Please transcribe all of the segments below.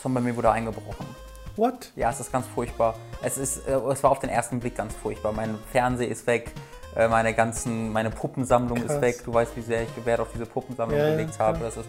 Tom, bei mir wurde eingebrochen. What? Ja, es ist ganz furchtbar. Es, ist, äh, es war auf den ersten Blick ganz furchtbar. Mein Fernseher ist weg, meine ganzen, meine Puppensammlung Krass. ist weg. Du weißt, wie sehr ich Wert auf diese Puppensammlung Ja, ja, gelegt klar. habe. Das ist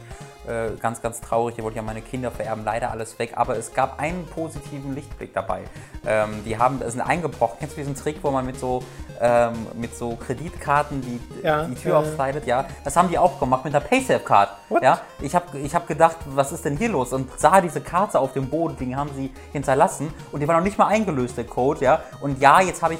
äh, ganz, ganz traurig. Hier wollte ich an meine Kinder vererben. Leider alles weg. Aber es gab einen positiven Lichtblick dabei. Ähm, die haben, es sind eingebrochen. Kennst du diesen Trick, wo man mit so, ähm, mit so Kreditkarten die, Ja, die Tür ja, ja. aufslidet? Ja, das haben die auch gemacht mit einer Paysafe-Card. Ja, ich habe ich hab gedacht, was ist denn hier los? Und sah diese Karte auf dem Boden, die haben sie hinterlassen und die war noch nicht mal eingelöst, der Code, ja. Und ja, jetzt habe ich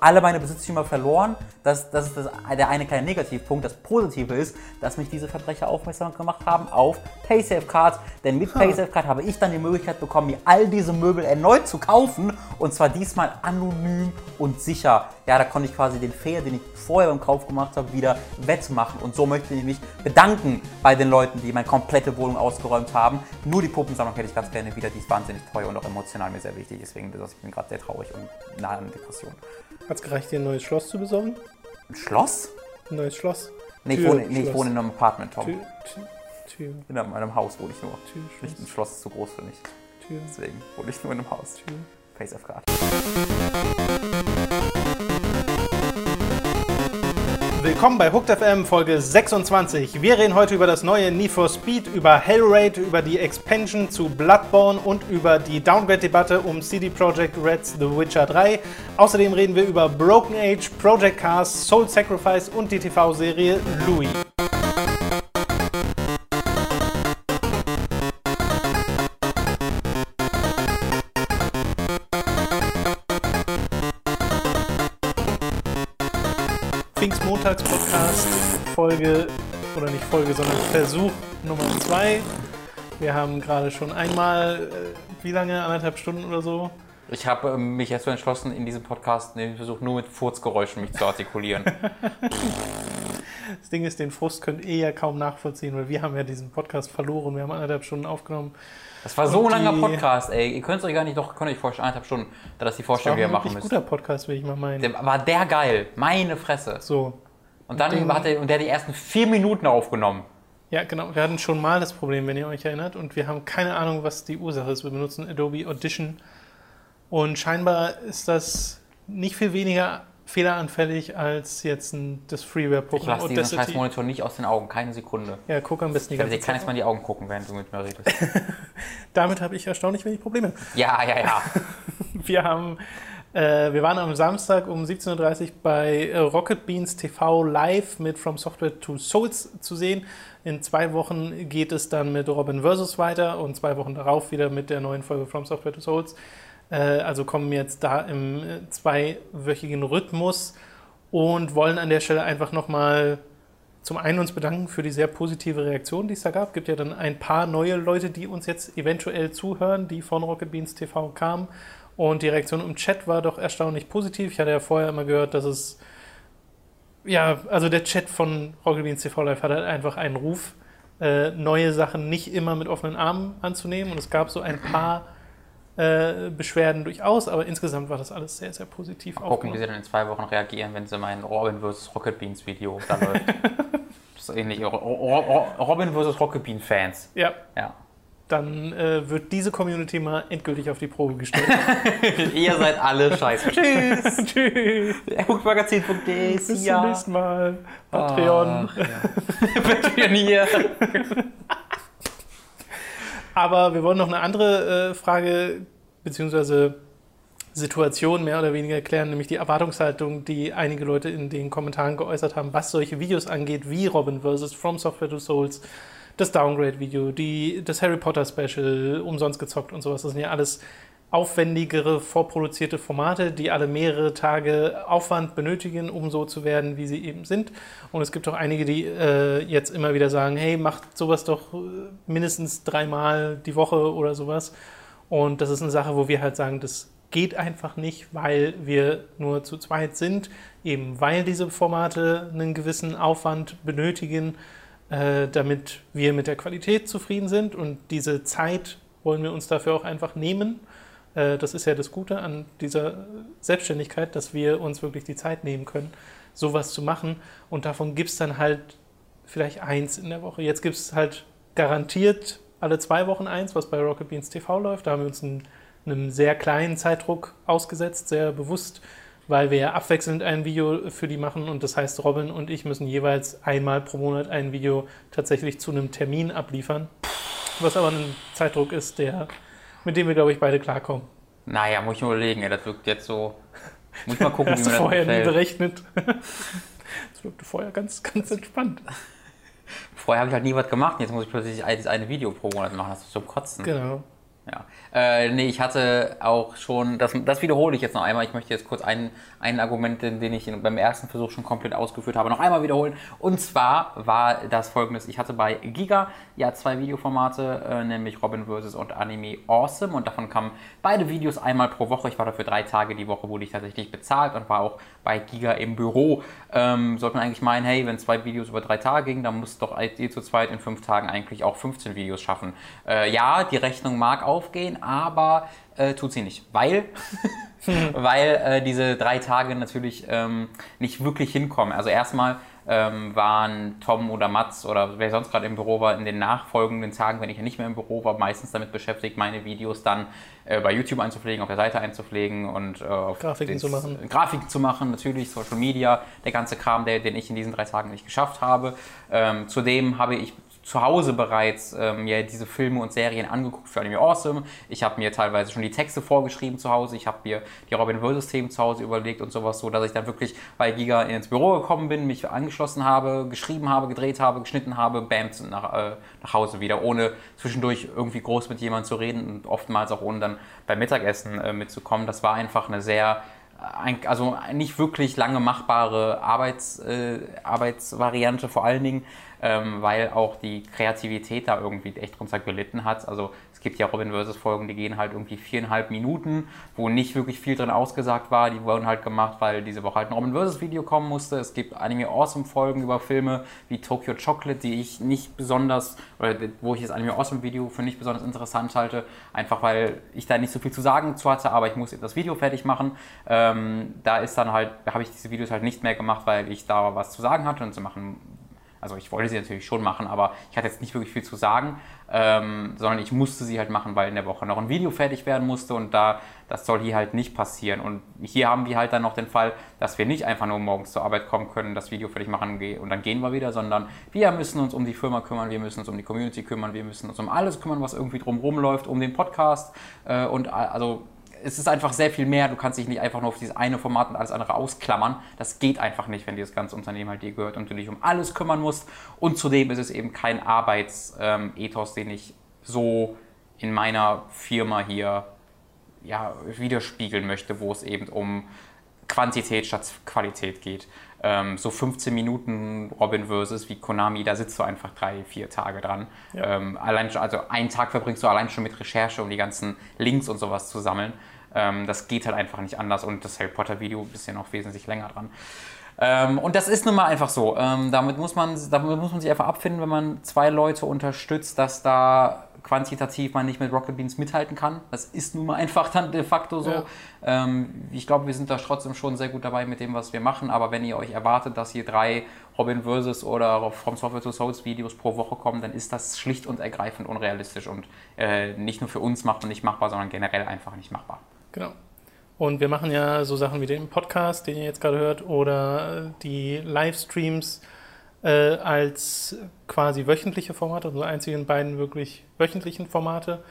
alle meine Besitztümer verloren. Das, das ist das, der eine kleine Negativpunkt. Das Positive ist, dass mich diese Verbrecher aufmerksam gemacht haben auf Paysafe Cards. Denn mit Paysafe Card habe ich dann die Möglichkeit bekommen, mir all diese Möbel erneut zu kaufen. Und zwar diesmal anonym und sicher. Ja, da konnte ich quasi den Fehler, den ich vorher beim Kauf gemacht habe, wieder wettmachen. Und so möchte ich mich bedanken bei den Leuten, die meine komplette Wohnung ausgeräumt haben. Nur die Puppensammlung hätte ich ganz gerne wieder. Die ist wahnsinnig teuer und auch emotional mir sehr wichtig. Deswegen bin ich gerade sehr traurig und nahe an Depression. Hat's gereicht, dir ein neues Schloss zu besorgen? Ein Schloss? Ein neues Schloss? Nee, ich Tür, wohne, nee, ich Schloss. wohne in einem Apartment, Tom. Tür, Tür, Tür, In einem, Haus wohne ich nur. Tür, Nicht ein Schloss, Schloss ist zu groß für mich. Tür, Deswegen wohne ich nur in einem Haus. Tür. Paysafe Card. Willkommen bei Hooked FM Folge 26. Wir reden heute über das neue Need for Speed, über Hellraid, über die Expansion zu Bloodborne und über die Downgrade-Debatte um CD Projekt Red's The Witcher 3. Außerdem reden wir über Broken Age, Project Cars, Soul Sacrifice und die TV-Serie Louis. Pfingstmontags-Podcast, Folge, oder nicht Folge, sondern Versuch Nummer 2. Wir haben gerade schon einmal, äh, wie lange, anderthalb Stunden oder so? Ich habe ähm, mich erst so entschlossen, in diesem Podcast den Versuch nur mit Furzgeräuschen mich zu artikulieren. Das Ding ist, den Frust könnt ihr ja kaum nachvollziehen, weil wir haben ja diesen Podcast verloren. Wir haben anderthalb Stunden aufgenommen. Das war so ein langer Podcast, ey. Ihr könnt es euch gar nicht, doch, könnt euch vorstellen, eineinhalb Stunden, da das die Das war Vorstellung, die ein ihr machen wirklich müsst. guter Podcast, will ich mal meinen. Der, war der geil. Meine Fresse. So, Und dann Den- hat er, und der hat die ersten vier Minuten aufgenommen. ja genau. Wir hatten schon mal das Problem, wenn ihr euch erinnert. Und wir haben keine Ahnung, was die Ursache ist. Wir benutzen Adobe Audition. Und scheinbar ist das nicht viel weniger fehleranfällig als jetzt ein, das Ich Freeware-Programm lasse diesen scheiß Audacity. Monitor nicht aus den Augen, keine Sekunde. Ja, guck am besten die Ich ganze dir keines Zeit. Mal in die Augen gucken, während du mit mir redest. Damit habe ich erstaunlich wenig Probleme. ja, ja, ja. Wir haben, äh, wir waren am Samstag um 17.30 Uhr bei Rocket Beans TV live mit From Software to Souls zu sehen. In zwei Wochen geht es dann mit Robin vs. weiter und zwei Wochen darauf wieder mit der neuen Folge From Software to Souls. Äh, also kommen wir jetzt da im zweiwöchigen Rhythmus und wollen an der Stelle einfach nochmal zum einen uns bedanken für die sehr positive Reaktion, die es da gab. Es gibt ja dann ein paar neue Leute, die uns jetzt eventuell zuhören, die von Rocket Beans TV kamen. Und die Reaktion im Chat war doch erstaunlich positiv. Ich hatte ja vorher immer gehört, dass es. Ja, also der Chat von Rocket Beans TV Live hat halt einfach einen Ruf, äh, neue Sachen nicht immer mit offenen Armen anzunehmen. Und es gab so ein paar äh, Beschwerden durchaus, aber insgesamt war das alles sehr, sehr positiv Mal gucken, wie sie dann in zwei Wochen reagieren, wenn sie mein Robin vs. Rocket Beans Video da läuft. das ist ähnlich. Ro- Ro- Ro- Robin vs. Rocket Bean Fans. Ja, Ja. Dann äh, wird diese Community mal endgültig auf die Probe gestellt. Ihr seid alle scheiße. Tschüss. Tschüss. Hookmagazin.de. Bis zum Ja. nächsten Mal. Patreon. Ach, ja. Patreon hier. Aber wir wollen noch eine andere äh, Frage beziehungsweise Situation mehr oder weniger klären, nämlich die Erwartungshaltung, die einige Leute in den Kommentaren geäußert haben, was solche Videos angeht, wie Robin vs. From Software to Souls, das Downgrade-Video, das Harry Potter Special, umsonst gezockt und sowas. Das sind ja alles aufwendigere, vorproduzierte Formate, die alle mehrere Tage Aufwand benötigen, um so zu werden, wie sie eben sind. Und es gibt auch einige, die äh, jetzt immer wieder sagen, hey, macht sowas doch äh, mindestens dreimal die Woche oder sowas. Und das ist eine Sache, wo wir halt sagen, das geht einfach nicht, weil wir nur zu zweit sind, eben weil diese Formate einen gewissen Aufwand benötigen, äh, damit wir mit der Qualität zufrieden sind. Und diese Zeit wollen wir uns dafür auch einfach nehmen. Äh, das ist ja das Gute an dieser Selbstständigkeit, dass wir uns wirklich die Zeit nehmen können, sowas zu machen. Und davon gibt es dann halt vielleicht eins in der Woche. Jetzt gibt es halt garantiert alle zwei Wochen eins, was bei Rocket Beans TV läuft. Da haben wir uns einen, einem sehr kleinen Zeitdruck ausgesetzt, sehr bewusst, weil wir ja abwechselnd ein Video für die machen und das heißt, Robin und ich müssen jeweils einmal pro Monat ein Video tatsächlich zu einem Termin abliefern, was aber ein Zeitdruck ist, der, mit dem wir, glaube ich, beide klarkommen. Naja, muss ich mir überlegen, ey, das wirkt jetzt so. Muss ich mal gucken, Hast wie du mir vorher das nie berechnet. Das wirkte vorher ganz, ganz entspannt. Vorher habe ich halt nie was gemacht, jetzt muss ich plötzlich ein- das eine Video pro Monat machen. Das ist zum Kotzen. Genau. Ja. Äh, nee, ich hatte auch schon, das, das wiederhole ich jetzt noch einmal. Ich möchte jetzt kurz ein, ein Argument, den ich beim ersten Versuch schon komplett ausgeführt habe, noch einmal wiederholen. Und zwar war das folgendes: Ich hatte bei Giga ja zwei Videoformate, äh, nämlich Robin vs. und Anime Awesome. Und davon kamen beide Videos einmal pro Woche. Ich war dafür drei Tage die Woche, wurde ich tatsächlich bezahlt und war auch bei Giga im Büro. Ähm, sollte man eigentlich meinen, hey, wenn zwei Videos über drei Tage gingen, dann muss doch ihr zu zweit in fünf Tagen eigentlich auch 15 Videos schaffen. Äh, ja, die Rechnung mag aufgehen, aber äh, tut sie nicht. Weil, weil äh, diese drei Tage natürlich ähm, nicht wirklich hinkommen. Also erstmal ähm, waren Tom oder Mats oder wer sonst gerade im Büro war, in den nachfolgenden Tagen, wenn ich ja nicht mehr im Büro war, meistens damit beschäftigt, meine Videos dann äh, bei YouTube einzupflegen, auf der Seite einzupflegen und äh, Grafiken zu machen. Grafiken zu machen, natürlich Social Media, der ganze Kram, der, den ich in diesen drei Tagen nicht geschafft habe. Ähm, zudem habe ich zu Hause bereits ähm, mir diese Filme und Serien angeguckt für Anime Awesome. Ich habe mir teilweise schon die Texte vorgeschrieben zu Hause. Ich habe mir die Robin Vs. Themen zu Hause überlegt und sowas, so dass ich dann wirklich bei Giga ins Büro gekommen bin, mich angeschlossen habe, geschrieben habe, gedreht habe, geschnitten habe, bam, nach, äh, nach Hause wieder, ohne zwischendurch irgendwie groß mit jemandem zu reden und oftmals auch ohne dann beim Mittagessen äh, mitzukommen. Das war einfach eine sehr also nicht wirklich lange machbare Arbeits, äh, Arbeitsvariante vor allen Dingen, ähm, weil auch die Kreativität da irgendwie echt drunter gelitten hat. Also gibt ja Robin vs. Folgen, die gehen halt irgendwie viereinhalb Minuten, wo nicht wirklich viel drin ausgesagt war. Die wurden halt gemacht, weil diese Woche halt ein Robin vs. Video kommen musste. Es gibt Anime Awesome Folgen über Filme wie Tokyo Chocolate, die ich nicht besonders, oder wo ich das Anime Awesome Video für nicht besonders interessant halte, einfach weil ich da nicht so viel zu sagen zu hatte, aber ich muss eben das Video fertig machen. Ähm, da ist dann halt, habe ich diese Videos halt nicht mehr gemacht, weil ich da was zu sagen hatte und zu machen also ich wollte sie natürlich schon machen, aber ich hatte jetzt nicht wirklich viel zu sagen, ähm, sondern ich musste sie halt machen, weil in der Woche noch ein Video fertig werden musste und da das soll hier halt nicht passieren. Und hier haben wir halt dann noch den Fall, dass wir nicht einfach nur morgens zur Arbeit kommen können, das Video fertig machen und dann gehen wir wieder, sondern wir müssen uns um die Firma kümmern, wir müssen uns um die Community kümmern, wir müssen uns um alles kümmern, was irgendwie drumherum läuft, um den Podcast äh, und a- also es ist einfach sehr viel mehr. Du kannst dich nicht einfach nur auf dieses eine Format und alles andere ausklammern. Das geht einfach nicht, wenn dir das ganze Unternehmen halt dir gehört und du dich um alles kümmern musst. Und zudem ist es eben kein Arbeitsethos, den ich so in meiner Firma hier ja, widerspiegeln möchte, wo es eben um Quantität statt Qualität geht. Ähm, so 15 Minuten Robin versus wie Konami, da sitzt du einfach drei, vier Tage dran. Ähm, allein schon, also einen Tag verbringst du allein schon mit Recherche, um die ganzen Links und sowas zu sammeln. Ähm, das geht halt einfach nicht anders und das Harry Potter Video ist ja noch wesentlich länger dran. Ähm, und das ist nun mal einfach so. Ähm, damit, muss man, damit muss man sich einfach abfinden, wenn man zwei Leute unterstützt, dass da quantitativ man nicht mit Rocket Beans mithalten kann. Das ist nun mal einfach dann de facto so. Ja. Ähm, ich glaube, wir sind da trotzdem schon sehr gut dabei mit dem, was wir machen. Aber wenn ihr euch erwartet, dass hier drei Robin vs. oder From Software to Souls Videos pro Woche kommen, dann ist das schlicht und ergreifend unrealistisch und äh, nicht nur für uns macht und nicht machbar, sondern generell einfach nicht machbar. Genau. Und wir machen ja so Sachen wie den Podcast, den ihr jetzt gerade hört, oder die Livestreams äh, als quasi wöchentliche Formate, also einzigen beiden wirklich wöchentlichen Formate.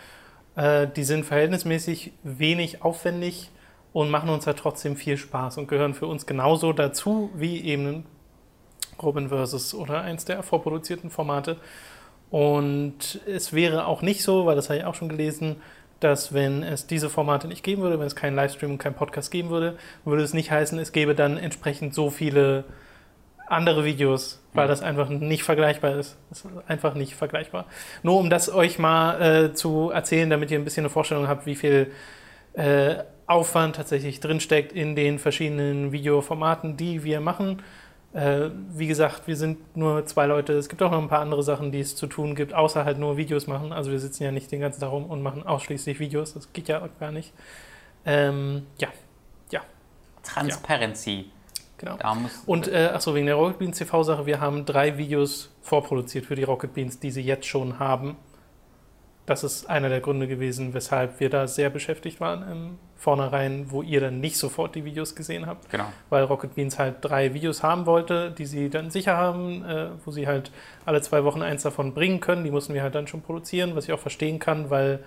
Äh, die sind verhältnismäßig wenig aufwendig und machen uns ja trotzdem viel Spaß und gehören für uns genauso dazu wie eben Robin vs. oder eins der vorproduzierten Formate. Und es wäre auch nicht so, weil das habe ich auch schon gelesen, dass wenn es diese Formate nicht geben würde, wenn es keinen Livestream und keinen Podcast geben würde, würde es nicht heißen, es gäbe dann entsprechend so viele andere Videos, weil das einfach nicht vergleichbar ist. Das ist einfach nicht vergleichbar. Nur um das euch mal äh, zu erzählen, damit ihr ein bisschen eine Vorstellung habt, wie viel äh, Aufwand tatsächlich drinsteckt in den verschiedenen Videoformaten, die wir machen. Äh, wie gesagt, wir sind nur zwei Leute. Es gibt auch noch ein paar andere Sachen, die es zu tun gibt, außer halt nur Videos machen. Also wir sitzen ja nicht den ganzen Tag rum und machen ausschließlich Videos. Das geht ja auch gar nicht. Ähm, ja, Transparency. genau. Da muss, Und äh, achso, wegen der Rocket Beans TV-Sache, wir haben drei Videos vorproduziert für die Rocket Beans, die sie jetzt schon haben. Das ist einer der Gründe gewesen, weshalb wir da sehr beschäftigt waren im Vornherein, wo ihr dann nicht sofort die Videos gesehen habt. Genau. Weil Rocket Beans halt drei Videos haben wollte, die sie dann sicher haben, äh, wo sie halt alle zwei Wochen eins davon bringen können. Die mussten wir halt dann schon produzieren, was ich auch verstehen kann, weil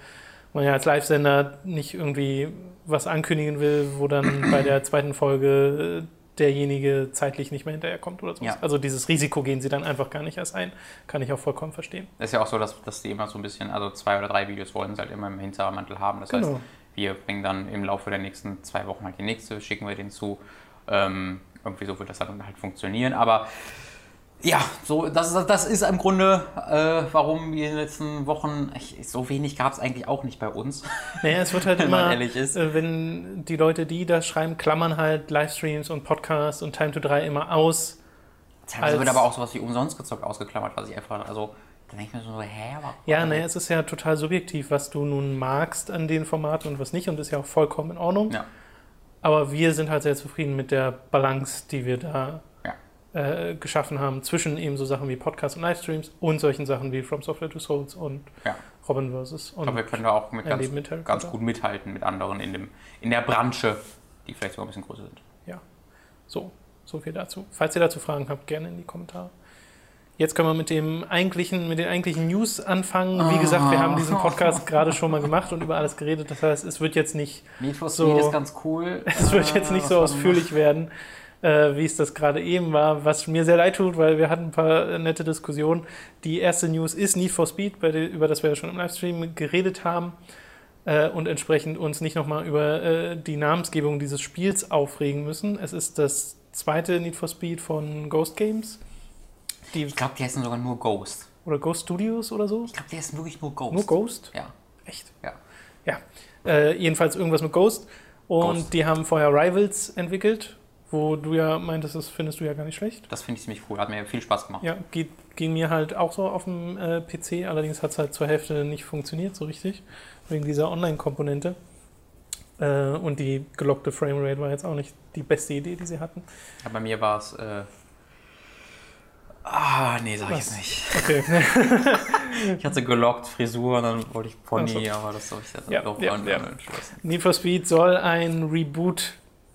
man ja als Live-Sender nicht irgendwie was ankündigen will, wo dann bei der zweiten Folge äh, derjenige zeitlich nicht mehr hinterherkommt oder so. Ja. Also dieses Risiko gehen sie dann einfach gar nicht erst ein. Kann ich auch vollkommen verstehen. Es ist ja auch so, dass, dass die immer so ein bisschen, also zwei oder drei Videos wollen sie halt immer im Hintermantel haben. Das heißt, Genau. wir bringen dann im Laufe der nächsten zwei Wochen halt die nächste, schicken wir den zu. Ähm, irgendwie so wird das dann halt funktionieren. Aber ja, so, das, ist- das ist im Grunde, äh, warum wir in den letzten Wochen, ich, so wenig gab es eigentlich auch nicht bei uns. Naja, es wird halt Wenn immer, ehrlich ist. äh, wenn die Leute, die das schreiben, klammern halt Livestreams und Podcasts und Time to 3 immer aus. Teilweise wird aber auch sowas wie umsonst gezockt ausgeklammert, was ich einfach, also, dann denke ich mir so, hä, aber. Ja, naja, es ist ja total subjektiv, was du nun magst an den Formaten und was nicht und ist ja auch vollkommen in Ordnung. Ja, Aber wir sind halt sehr zufrieden mit der Balance, die wir da. Äh, geschaffen haben zwischen eben so Sachen wie Podcasts und Livestreams und solchen Sachen wie From Software to Souls und Ja. Robin vs. Ich und glaube, wir können da auch mit ganz, mit ganz gut mithalten mit anderen in, dem, in der Branche, die vielleicht sogar ein bisschen größer sind. Ja, so, so viel dazu. Falls ihr dazu Fragen habt, gerne in die Kommentare. Jetzt können wir mit dem eigentlichen, mit den eigentlichen News anfangen. Wie gesagt, wir haben diesen Podcast gerade schon mal gemacht und über alles geredet. Das heißt, es wird jetzt nicht, Need for So- Speed ist ganz cool. es wird jetzt nicht so ausführlich werden, äh, wie es das gerade eben war. Was mir sehr leid tut, weil wir hatten ein paar nette Diskussionen. Die erste News ist Need for Speed, der, über das wir ja schon im Livestream geredet haben. Äh, und entsprechend uns nicht nochmal über äh, die Namensgebung dieses Spiels aufregen müssen. Es ist das zweite Need for Speed von Ghost Games. Die, Ich glaube, die heißen sogar nur Ghost. oder Ghost Studios oder so. Ich glaube, die heißen wirklich nur Ghost. Nur Ghost? Ja, Echt? ja. Ja. Äh, jedenfalls irgendwas mit Ghost. Und Ghost. die haben vorher Rivals entwickelt, wo du ja meintest, das findest du ja gar nicht schlecht. Das finde ich ziemlich cool. Hat mir viel Spaß gemacht. Ja, geht, ging mir halt auch so auf dem äh, PC, allerdings hat es halt zur Hälfte nicht funktioniert so richtig, wegen dieser Online-Komponente. Äh, und die gelockte Framerate war jetzt auch nicht die beste Idee, die sie hatten. Ja, bei mir war es. Äh ah, nee, sag ich jetzt nicht. Okay. Ich hatte gelockt Frisur und dann wollte ich Pony, Ach aber das habe ich jetzt Ja, doch ja, ja. entschlossen. Need for Speed soll ein Reboot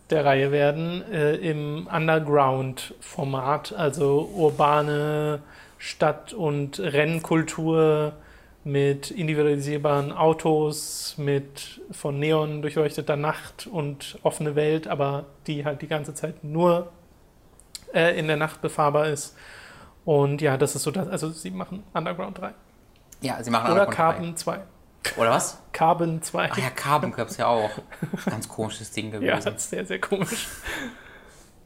der Reihe werden äh, im Underground-Format, also urbane Stadt- und Rennkultur mit individualisierbaren Autos, mit von Neon durchleuchteter Nacht und offene Welt, aber die halt die ganze Zeit nur äh, in der Nacht befahrbar ist. Und ja, das ist so das, also sie machen Underground 3. Ja, sie machen Oder Underground Carbon 2. Oder was? Carbon 2. Ach ja, Carbon gab es ja auch. Ganz komisches Ding Ja, gewesen. das ist sehr, sehr komisch.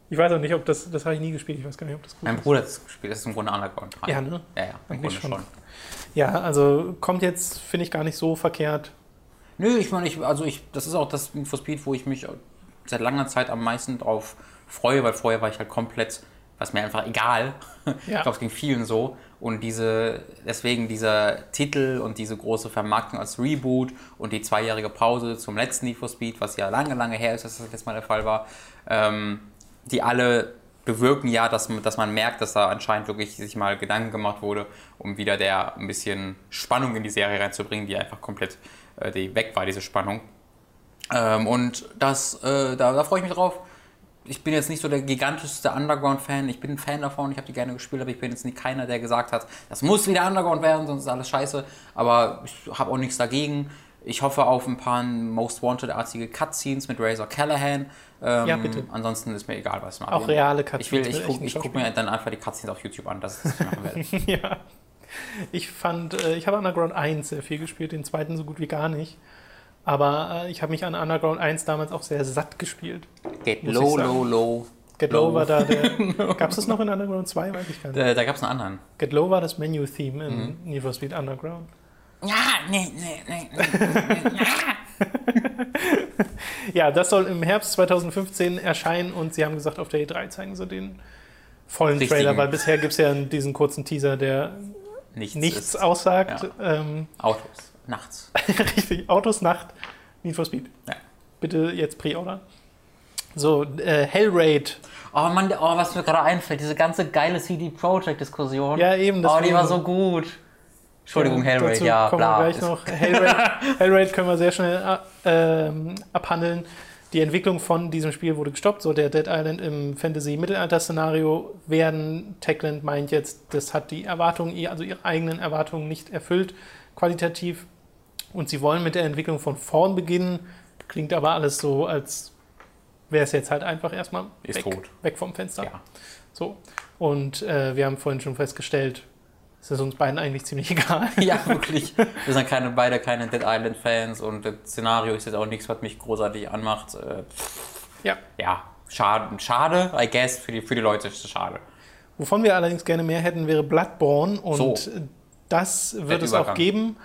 Ich weiß auch nicht, ob das, das habe ich nie gespielt, ich weiß gar nicht, ob das gut mein ist. Bruder hat es gespielt, das ist im Grunde Underground 3. Ja, ne? Ja, ja, im Grunde schon. schon. Ja, also kommt jetzt, finde ich, gar nicht so verkehrt. Nö, ich meine, ich, also ich, das ist auch das Need for Speed, wo ich mich seit langer Zeit am meisten drauf freue, weil vorher war ich halt komplett, was mir einfach egal. Ja. Ich glaube, es ging vielen so. Und diese, deswegen dieser Titel und diese große Vermarktung als Reboot und die zweijährige Pause zum letzten Need for Speed, was ja lange, lange her ist, dass das letzte Mal der Fall war, ähm, die alle bewirken ja, dass, man- dass man merkt, dass da anscheinend wirklich sich mal Gedanken gemacht wurde, um wieder der ein bisschen Spannung in die Serie reinzubringen, die einfach komplett äh, die weg war, diese Spannung. Ähm, und das, äh, da, da freue ich mich drauf. Ich bin jetzt nicht so der gigantischste Underground-Fan. Ich bin ein Fan davon, ich habe die gerne gespielt, aber ich bin jetzt nicht keiner, der gesagt hat, das muss wieder Underground werden, sonst ist alles scheiße. Aber ich habe auch nichts dagegen. Ich hoffe auf ein paar Most Wanted-artige Cutscenes mit Razor Callahan. Ähm, Ja, bitte. Ansonsten ist mir egal, was man Auch reale Cutscenes Ich, will, ich gucke echten guck mir dann einfach die Cutscenes auf YouTube an, das ist was ich machen werde. ja. Ich fand, äh, ich habe Underground 1 sehr viel gespielt, den zweiten so gut wie gar nicht. Aber äh, ich habe mich an Underground 1 damals auch sehr satt gespielt. Ich low, low, low. Get Low. Low war da der. Gab es das noch in Underground 2? Weiß ich gar nicht. Äh, da gab es einen anderen. Get Low war das Menu-Theme in Mhm. Need for Speed Underground. Ja, nee, nee, nee. nee. Ja, das soll im Herbst 2015 erscheinen und sie haben gesagt, auf der E3 zeigen sie den vollen Richtigen. Trailer, weil bisher gibt es ja diesen kurzen Teaser, der Nichts, nichts aussagt. ja. Ähm, Autos. Nachts. richtig, Autos, Nacht, Need for Speed. Ja. Bitte jetzt Pre-Order. So, äh, Hellraid. Oh Mann, oh, was mir gerade einfällt, diese ganze geile CD Projekt Diskussion. Ja, eben, Oh, die war so gut. Entschuldigung, Hellraid, ja, kommen bla. wir gleich noch. Hellraid, Hellraid können wir sehr schnell äh, ähm, abhandeln. Die Entwicklung von diesem Spiel wurde gestoppt. So der Dead Island im Fantasy-Mittelalter-Szenario werden. Techland meint jetzt, das hat die Erwartungen, also ihre eigenen Erwartungen nicht erfüllt, qualitativ. Und sie wollen mit der Entwicklung von vorn beginnen. Klingt aber alles so, als wäre es jetzt halt einfach erstmal weg, weg vom Fenster. Ja. So. Und äh, wir haben vorhin schon festgestellt, es ist uns beiden eigentlich ziemlich egal. ja, wirklich. Wir sind keine, beide keine Dead Island-Fans und das Szenario ist jetzt auch nichts, was mich großartig anmacht. Äh, Ja. ja, schade, schade, I guess, für die, für die Leute ist es schade. Wovon wir allerdings gerne mehr hätten, wäre Bloodborne und So. das wird Der es auch geben.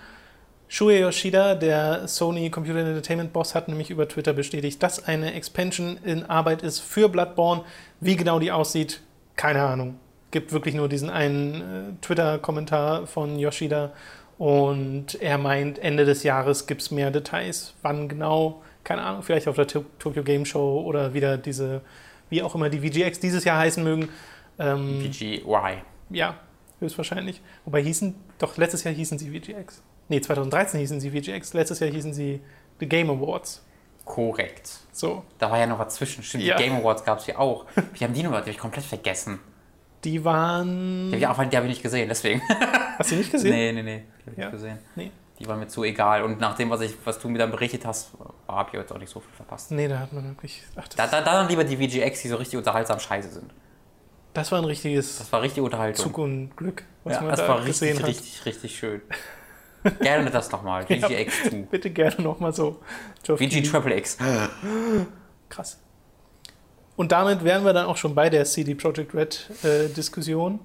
Shuei Yoshida, der Sony Computer Entertainment Boss, hat nämlich über Twitter bestätigt, dass eine Expansion in Arbeit ist für Bloodborne. Wie genau die aussieht, keine Ahnung. Gibt wirklich nur diesen einen äh, Twitter-Kommentar von Yoshida und er meint, Ende des Jahres gibt es mehr Details. Wann genau, keine Ahnung, vielleicht auf der To- Tokyo Game Show oder wieder diese, wie auch immer die VGX dieses Jahr heißen mögen. Ähm, PGY. ja, höchstwahrscheinlich. Wobei hießen, doch letztes Jahr hießen sie VGX. Nee, 2013 hießen sie VGX, letztes Jahr hießen sie The Game Awards. Korrekt. So, Da war ja noch was zwischen. Stimmt, Ja. die Game Awards gab es ja auch. Wie haben die noch? Die habe ich komplett vergessen. die waren. Die habe ich, auch- die hab ich nicht gesehen, deswegen. Hast du nicht gesehen? nee, nee, nee. Die habe ich Ja. nicht gesehen. Nee. Die waren mir zu egal. Und nach dem, was, ich, was du mir dann berichtet hast, habe ich jetzt auch nicht so viel verpasst. Nee, da hat man wirklich. Ach, Da, da, da dann lieber die VGX, die so richtig unterhaltsam scheiße sind. das war ein richtiges Das war richtig Unterhaltung. Zug und Glück, was ja, man das da war gesehen richtig, hat. richtig, richtig schön. Gerne das nochmal. VGX 2. Bitte gerne nochmal so. VG. Triple X. Krass. Und damit wären wir dann auch schon bei der CD Projekt Red äh, Diskussion.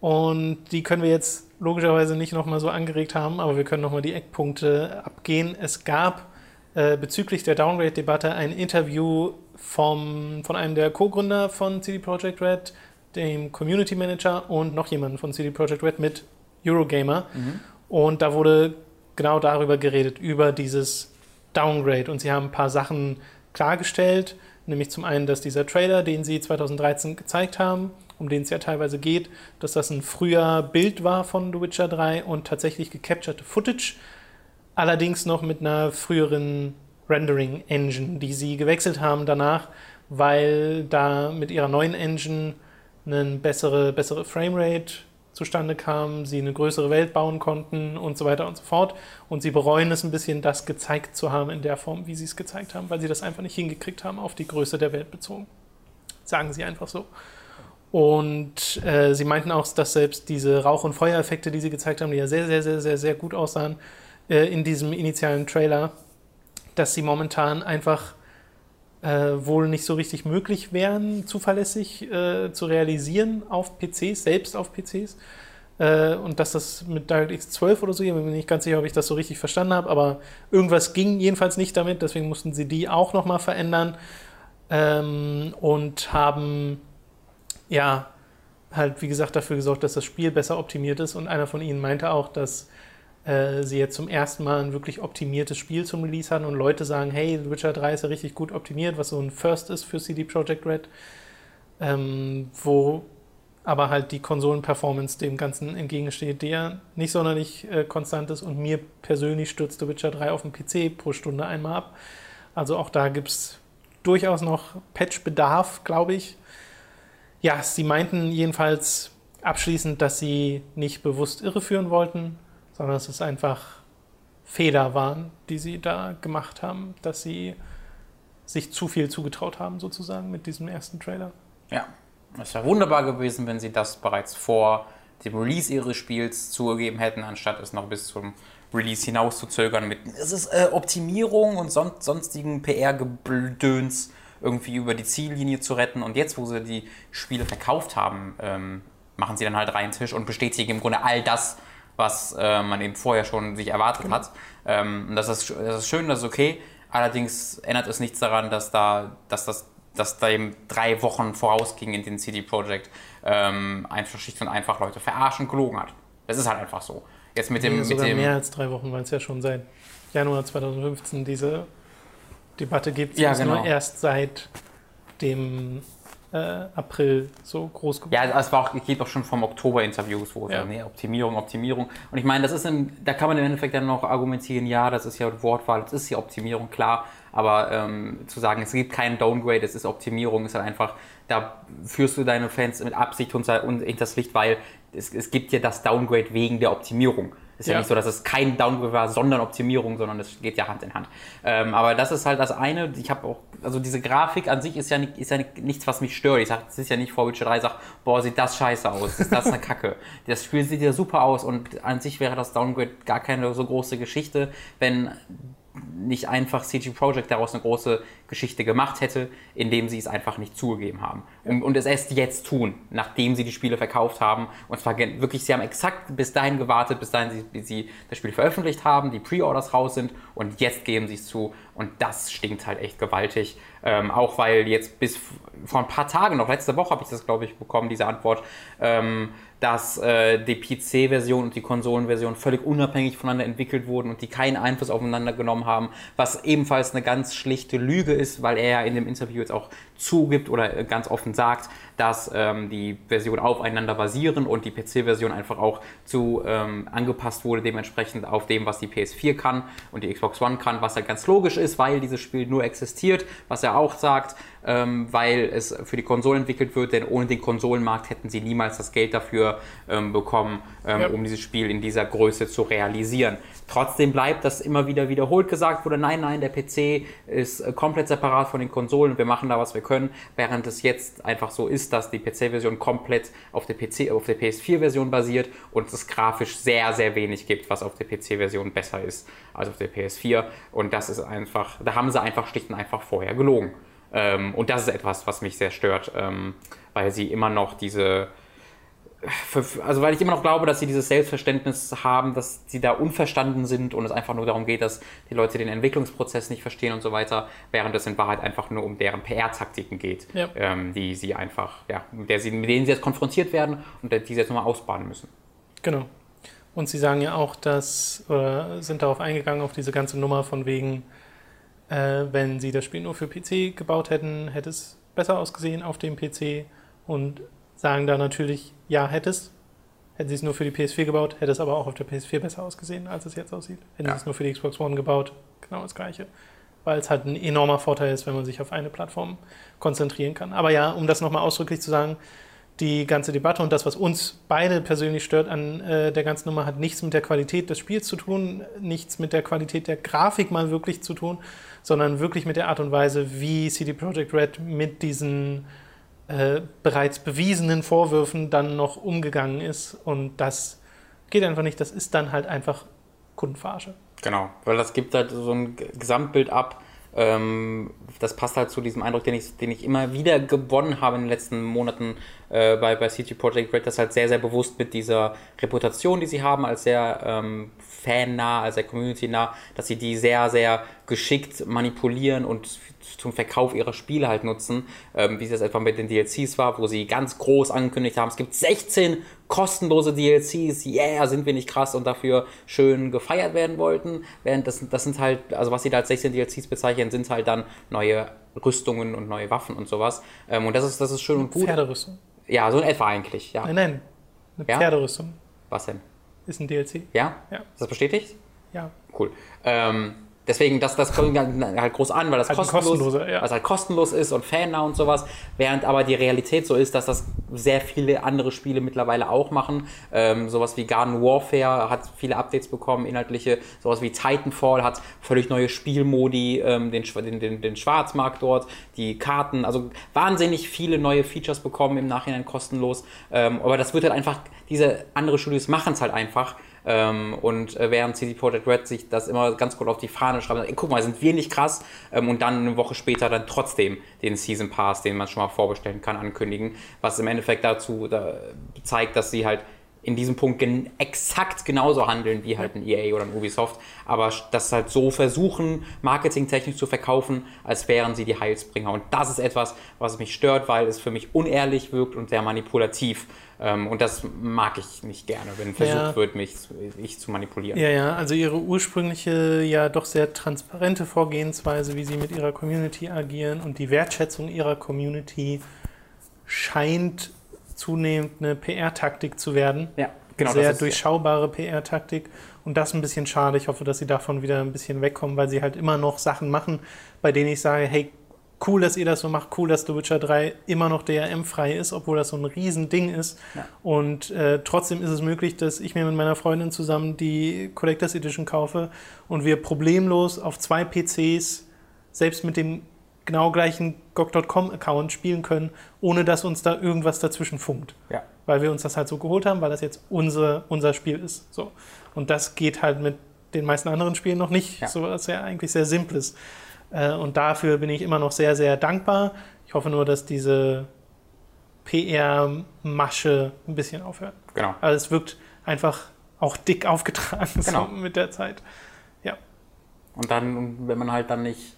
Und die können wir jetzt logischerweise nicht nochmal so angeregt haben, aber wir können nochmal die Eckpunkte abgehen. Es gab äh, bezüglich der Downgrade-Debatte ein Interview vom, von einem der Co-Gründer von CD Projekt Red, dem Community Manager und noch jemanden von CD Projekt Red mit Eurogamer. Und da wurde genau darüber geredet, über dieses Downgrade. Und sie haben ein paar Sachen klargestellt, nämlich zum einen, dass dieser Trailer, den sie 2013 gezeigt haben, um den es ja teilweise geht, dass das ein früher Bild war von The Witcher 3 und tatsächlich gecapturete Footage, allerdings noch mit einer früheren Rendering Engine, die sie gewechselt haben danach, weil da mit ihrer neuen Engine eine bessere, bessere Framerate zustande kam, sie eine größere Welt bauen konnten und so weiter und so fort. Und sie bereuen es ein bisschen, das gezeigt zu haben in der Form, wie sie es gezeigt haben, weil sie das einfach nicht hingekriegt haben, auf die Größe der Welt bezogen. Sagen sie einfach so. Und äh, sie meinten auch, dass selbst diese Rauch- und Feuereffekte, die sie gezeigt haben, die ja sehr, sehr, sehr, sehr, sehr gut aussahen äh, in diesem initialen Trailer, dass sie momentan einfach äh, wohl nicht so richtig möglich wären, zuverlässig äh, zu realisieren auf PCs, selbst auf PCs. Äh, und dass das mit DirectX 12 oder so, ich bin mir nicht ganz sicher, ob ich das so richtig verstanden habe, aber irgendwas ging jedenfalls nicht damit, deswegen mussten sie die auch nochmal verändern ähm, und haben ja halt, wie gesagt, dafür gesorgt, dass das Spiel besser optimiert ist. Und einer von ihnen meinte auch, dass äh, sie jetzt zum ersten Mal ein wirklich optimiertes Spiel zum Release hatten und Leute sagen, hey, Witcher 3 ist ja richtig gut optimiert, was so ein First ist für CD Projekt Red, ähm, wo aber halt die Konsolenperformance dem Ganzen entgegensteht, der nicht sonderlich äh, konstant ist und mir persönlich stürzt The Witcher 3 auf dem PC pro Stunde einmal ab. Also auch da gibt es durchaus noch Patch-Bedarf, glaube ich. Ja, sie meinten jedenfalls abschließend, dass sie nicht bewusst irreführen wollten, sondern dass es einfach Fehler waren, die sie da gemacht haben, dass sie sich zu viel zugetraut haben, sozusagen, mit diesem ersten Trailer. Ja, es wäre wunderbar gewesen, wenn sie das bereits vor dem Release ihres Spiels zugegeben hätten, anstatt es noch bis zum Release hinaus zu zögern mit es ist äh, Optimierung und son sonstigen PR-Gedöns irgendwie über die Ziellinie zu retten. Und jetzt, wo sie die Spiele verkauft haben, ähm, machen sie dann halt rein Tisch und bestätigen im Grunde all das, was äh, man eben vorher schon sich erwartet hat. Ähm, und das ist, das ist schön, das ist okay. Allerdings ändert es nichts daran, dass da, dass das dass da eben drei Wochen vorausging in den CD Projekt ähm, einfach schlicht und einfach Leute verarschen, gelogen hat. Das ist halt einfach so. Jetzt mit dem, Nee, mit dem mehr als drei Wochen, weil es ja schon seit Januar 2015 diese Debatte gibt. Ja, es genau. nur erst seit dem äh, April so groß geworden. Ja, es war auch, geht auch schon vom Oktober-Interviews, wo es Ja. ja. nee, Optimierung, Optimierung. Und ich meine, das ist im, da kann man im Endeffekt dann noch argumentieren, ja, das ist ja Wortwahl, das ist ja Optimierung, klar. Aber ähm, zu sagen, es gibt keinen Downgrade, es ist Optimierung, ist halt einfach, da führst du deine Fans mit Absicht unter, un- hinters Licht, weil es, es gibt ja das Downgrade wegen der Optimierung. Es ist ja. Ja. nicht so, dass es kein Downgrade war, sondern Optimierung, sondern es geht ja Hand in Hand. Ähm, aber das ist halt das eine. Ich habe auch, also diese Grafik an sich ist ja, nicht, ist ja nicht, nichts, was mich stört. Ich sage, es ist ja nicht vor Witcher 3, sag, boah, sieht das scheiße aus, ist das eine Kacke. Das Spiel sieht ja super aus und an sich wäre das Downgrade gar keine so große Geschichte, wenn nicht einfach CG Projekt daraus eine große Geschichte gemacht hätte, indem sie es einfach nicht zugegeben haben. Und, und es erst jetzt tun, nachdem sie die Spiele verkauft haben. Und zwar wirklich, sie haben exakt bis dahin gewartet, bis dahin sie, sie das Spiel veröffentlicht haben, die Pre-Orders raus sind und jetzt geben sie es zu. Und das stinkt halt echt gewaltig. Ähm, auch weil jetzt bis vor ein paar Tagen, noch letzte Woche habe ich das, glaube ich, bekommen, diese Antwort, ähm, dass äh, die PC-Version und die Konsolenversion völlig unabhängig voneinander entwickelt wurden und die keinen Einfluss aufeinander genommen haben, was ebenfalls eine ganz schlichte Lüge ist, weil er ja in dem Interview jetzt auch zugibt oder äh, ganz offen sagt, dass ähm, die Versionen aufeinander basieren und die PC-Version einfach auch zu ähm, angepasst wurde, dementsprechend auf dem, was die PS4 kann und die Xbox One kann, was halt ganz logisch ist, weil dieses Spiel nur existiert, was er auch sagt, weil es für die Konsole entwickelt wird, denn ohne den Konsolenmarkt hätten sie niemals das Geld dafür ähm, bekommen, ähm, Ja. um dieses Spiel in dieser Größe zu realisieren. Trotzdem bleibt das immer wieder wiederholt gesagt wurde, nein, nein, der PC ist äh, komplett separat von den Konsolen, wir machen da, was wir können, während es jetzt einfach so ist, dass die PC-Version komplett auf der, PC, auf der PS4-Version basiert und es grafisch sehr, sehr wenig gibt, was auf der PC-Version besser ist als auf der PS4 und das ist einfach, da haben sie einfach schlicht und einfach vorher gelogen. Ähm, und das ist etwas, was mich sehr stört, ähm, weil sie immer noch diese also weil ich immer noch glaube, dass sie dieses Selbstverständnis haben, dass sie da unverstanden sind und es einfach nur darum geht, dass die Leute den Entwicklungsprozess nicht verstehen und so weiter, während es in Wahrheit einfach nur um deren PR-Taktiken geht, Ja. ähm, die sie einfach, ja, mit, der sie, mit denen sie jetzt konfrontiert werden und die sie jetzt nochmal ausbaden müssen. Genau. Und Sie sagen ja auch, dass, oder sind darauf eingegangen, auf diese ganze Nummer von wegen, äh, wenn Sie das Spiel nur für PC gebaut hätten, hätte es besser ausgesehen auf dem PC und sagen da natürlich, ja, hätte es. Hätten Sie es nur für die PS4 gebaut, hätte es aber auch auf der PS4 besser ausgesehen, als es jetzt aussieht. Hätten Ja. Sie es nur für die Xbox One gebaut, genau das Gleiche. Weil es halt ein enormer Vorteil ist, wenn man sich auf eine Plattform konzentrieren kann. Aber ja, um das nochmal ausdrücklich zu sagen, die ganze Debatte und das, was uns beide persönlich stört an äh, der ganzen Nummer, hat nichts mit der Qualität des Spiels zu tun, nichts mit der Qualität der Grafik mal wirklich zu tun, sondern wirklich mit der Art und Weise, wie CD Projekt Red mit diesen äh, bereits bewiesenen Vorwürfen dann noch umgegangen ist. Und das geht einfach nicht. Das ist dann halt einfach Kundenverarsche. Genau, weil das gibt halt so ein Gesamtbild ab. Ähm, das passt halt zu diesem Eindruck, den ich, den ich immer wieder gewonnen habe in den letzten Monaten äh, bei, bei CG Projekt Red, das halt sehr, sehr bewusst mit dieser Reputation, die sie haben, als sehr ähm, fannah, als sehr community-nah, dass sie die sehr, sehr geschickt manipulieren und zum Verkauf ihrer Spiele halt nutzen, ähm, wie es jetzt etwa mit den DLCs war, wo sie ganz groß angekündigt haben, es gibt 16 kostenlose DLCs, yeah, sind wir nicht krass und dafür schön gefeiert werden wollten, während das, das sind halt, also was sie da als 16 DLCs bezeichnen, sind halt dann neue Rüstungen und neue Waffen und sowas. Ähm, und das ist, das ist schön und gut. Pferderüstung. Ja, so in etwa eigentlich, ja. Nein, nein. Eine Ja? Pferderüstung Was denn? ist ein DLC. Ja? Ja. Ist das bestätigt? Ja. Cool. Ähm, deswegen, das, das kommt halt groß an, weil das Halt kostenlos, ja. was halt kostenlos ist und fannah und sowas, während aber die Realität so ist, dass das sehr viele andere Spiele mittlerweile auch machen. Ähm, sowas wie Garden Warfare hat viele Updates bekommen, inhaltliche, sowas wie Titanfall hat völlig neue Spielmodi, ähm, den, den, den, den Schwarzmarkt dort, die Karten, also wahnsinnig viele neue Features bekommen im Nachhinein kostenlos. Ähm, aber das wird halt einfach, diese andere Studios machen es halt einfach. Ähm, und äh, während CD Projekt Red sich das immer ganz gut auf die Fahne schreibt, ey, guck mal, sind wir nicht krass ähm, und dann eine Woche später dann trotzdem den Season Pass, den man schon mal vorbestellen kann, ankündigen, was im Endeffekt dazu da, zeigt, dass sie halt in diesem Punkt gen exakt genauso handeln wie halt ein EA oder ein Ubisoft, aber das halt so versuchen, marketingtechnisch zu verkaufen, als wären sie die Heilsbringer. Und das ist etwas, was mich stört, weil es für mich unehrlich wirkt und sehr manipulativ. Ähm, und das mag ich nicht gerne, wenn versucht Ja. wird, mich ich zu manipulieren. Ja, ja, also ihre ursprüngliche, ja doch sehr transparente Vorgehensweise, wie sie mit ihrer Community agieren und die Wertschätzung ihrer Community scheint zunehmend eine PR-Taktik zu werden. Ja, genau. Sehr durchschaubare PR-Taktik. Und das ist ein bisschen schade. Ich hoffe, dass sie davon wieder ein bisschen wegkommen, weil sie halt immer noch Sachen machen, bei denen ich sage, hey, cool, dass ihr das so macht, cool, dass The Witcher 3 immer noch DRM-frei ist, obwohl das so ein Riesending ist. Ja. Und äh, trotzdem ist es möglich, dass ich mir mit meiner Freundin zusammen die Collectors Edition kaufe und wir problemlos auf zwei PCs, selbst mit dem genau gleichen GOG.com-Account spielen können, ohne dass uns da irgendwas dazwischen funkt Ja. weil wir uns das halt so geholt haben, weil das jetzt unsere, unser Spiel ist. So. Und das geht halt mit den meisten anderen Spielen noch nicht. Ja. So was ja eigentlich sehr Simples. Äh, und dafür bin ich immer noch sehr, sehr dankbar. Ich hoffe nur, dass diese PR-Masche ein bisschen aufhört. Genau. Also es wirkt einfach auch dick aufgetragen Genau. so mit der Zeit. Und dann, wenn man halt dann nicht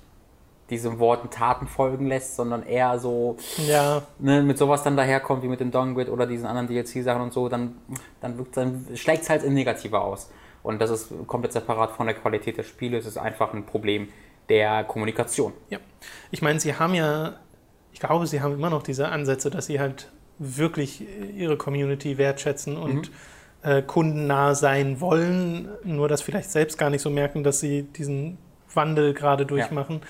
diesen Worten Taten folgen lässt, sondern eher so Ja, ne, mit sowas dann daherkommt, wie mit dem Downgrade oder diesen anderen DLC-Sachen und so, dann, dann, wirkt- dann schlägt es halt in Negativer aus. Und das ist komplett separat von der Qualität des Spieles, es ist einfach ein Problem der Kommunikation. Ja, ich meine, sie haben ja, ich glaube, sie haben immer noch diese Ansätze, dass sie halt wirklich ihre Community wertschätzen und äh, kundennah sein wollen, nur das vielleicht selbst gar nicht so merken, dass sie diesen Wandel gerade durchmachen. Äh,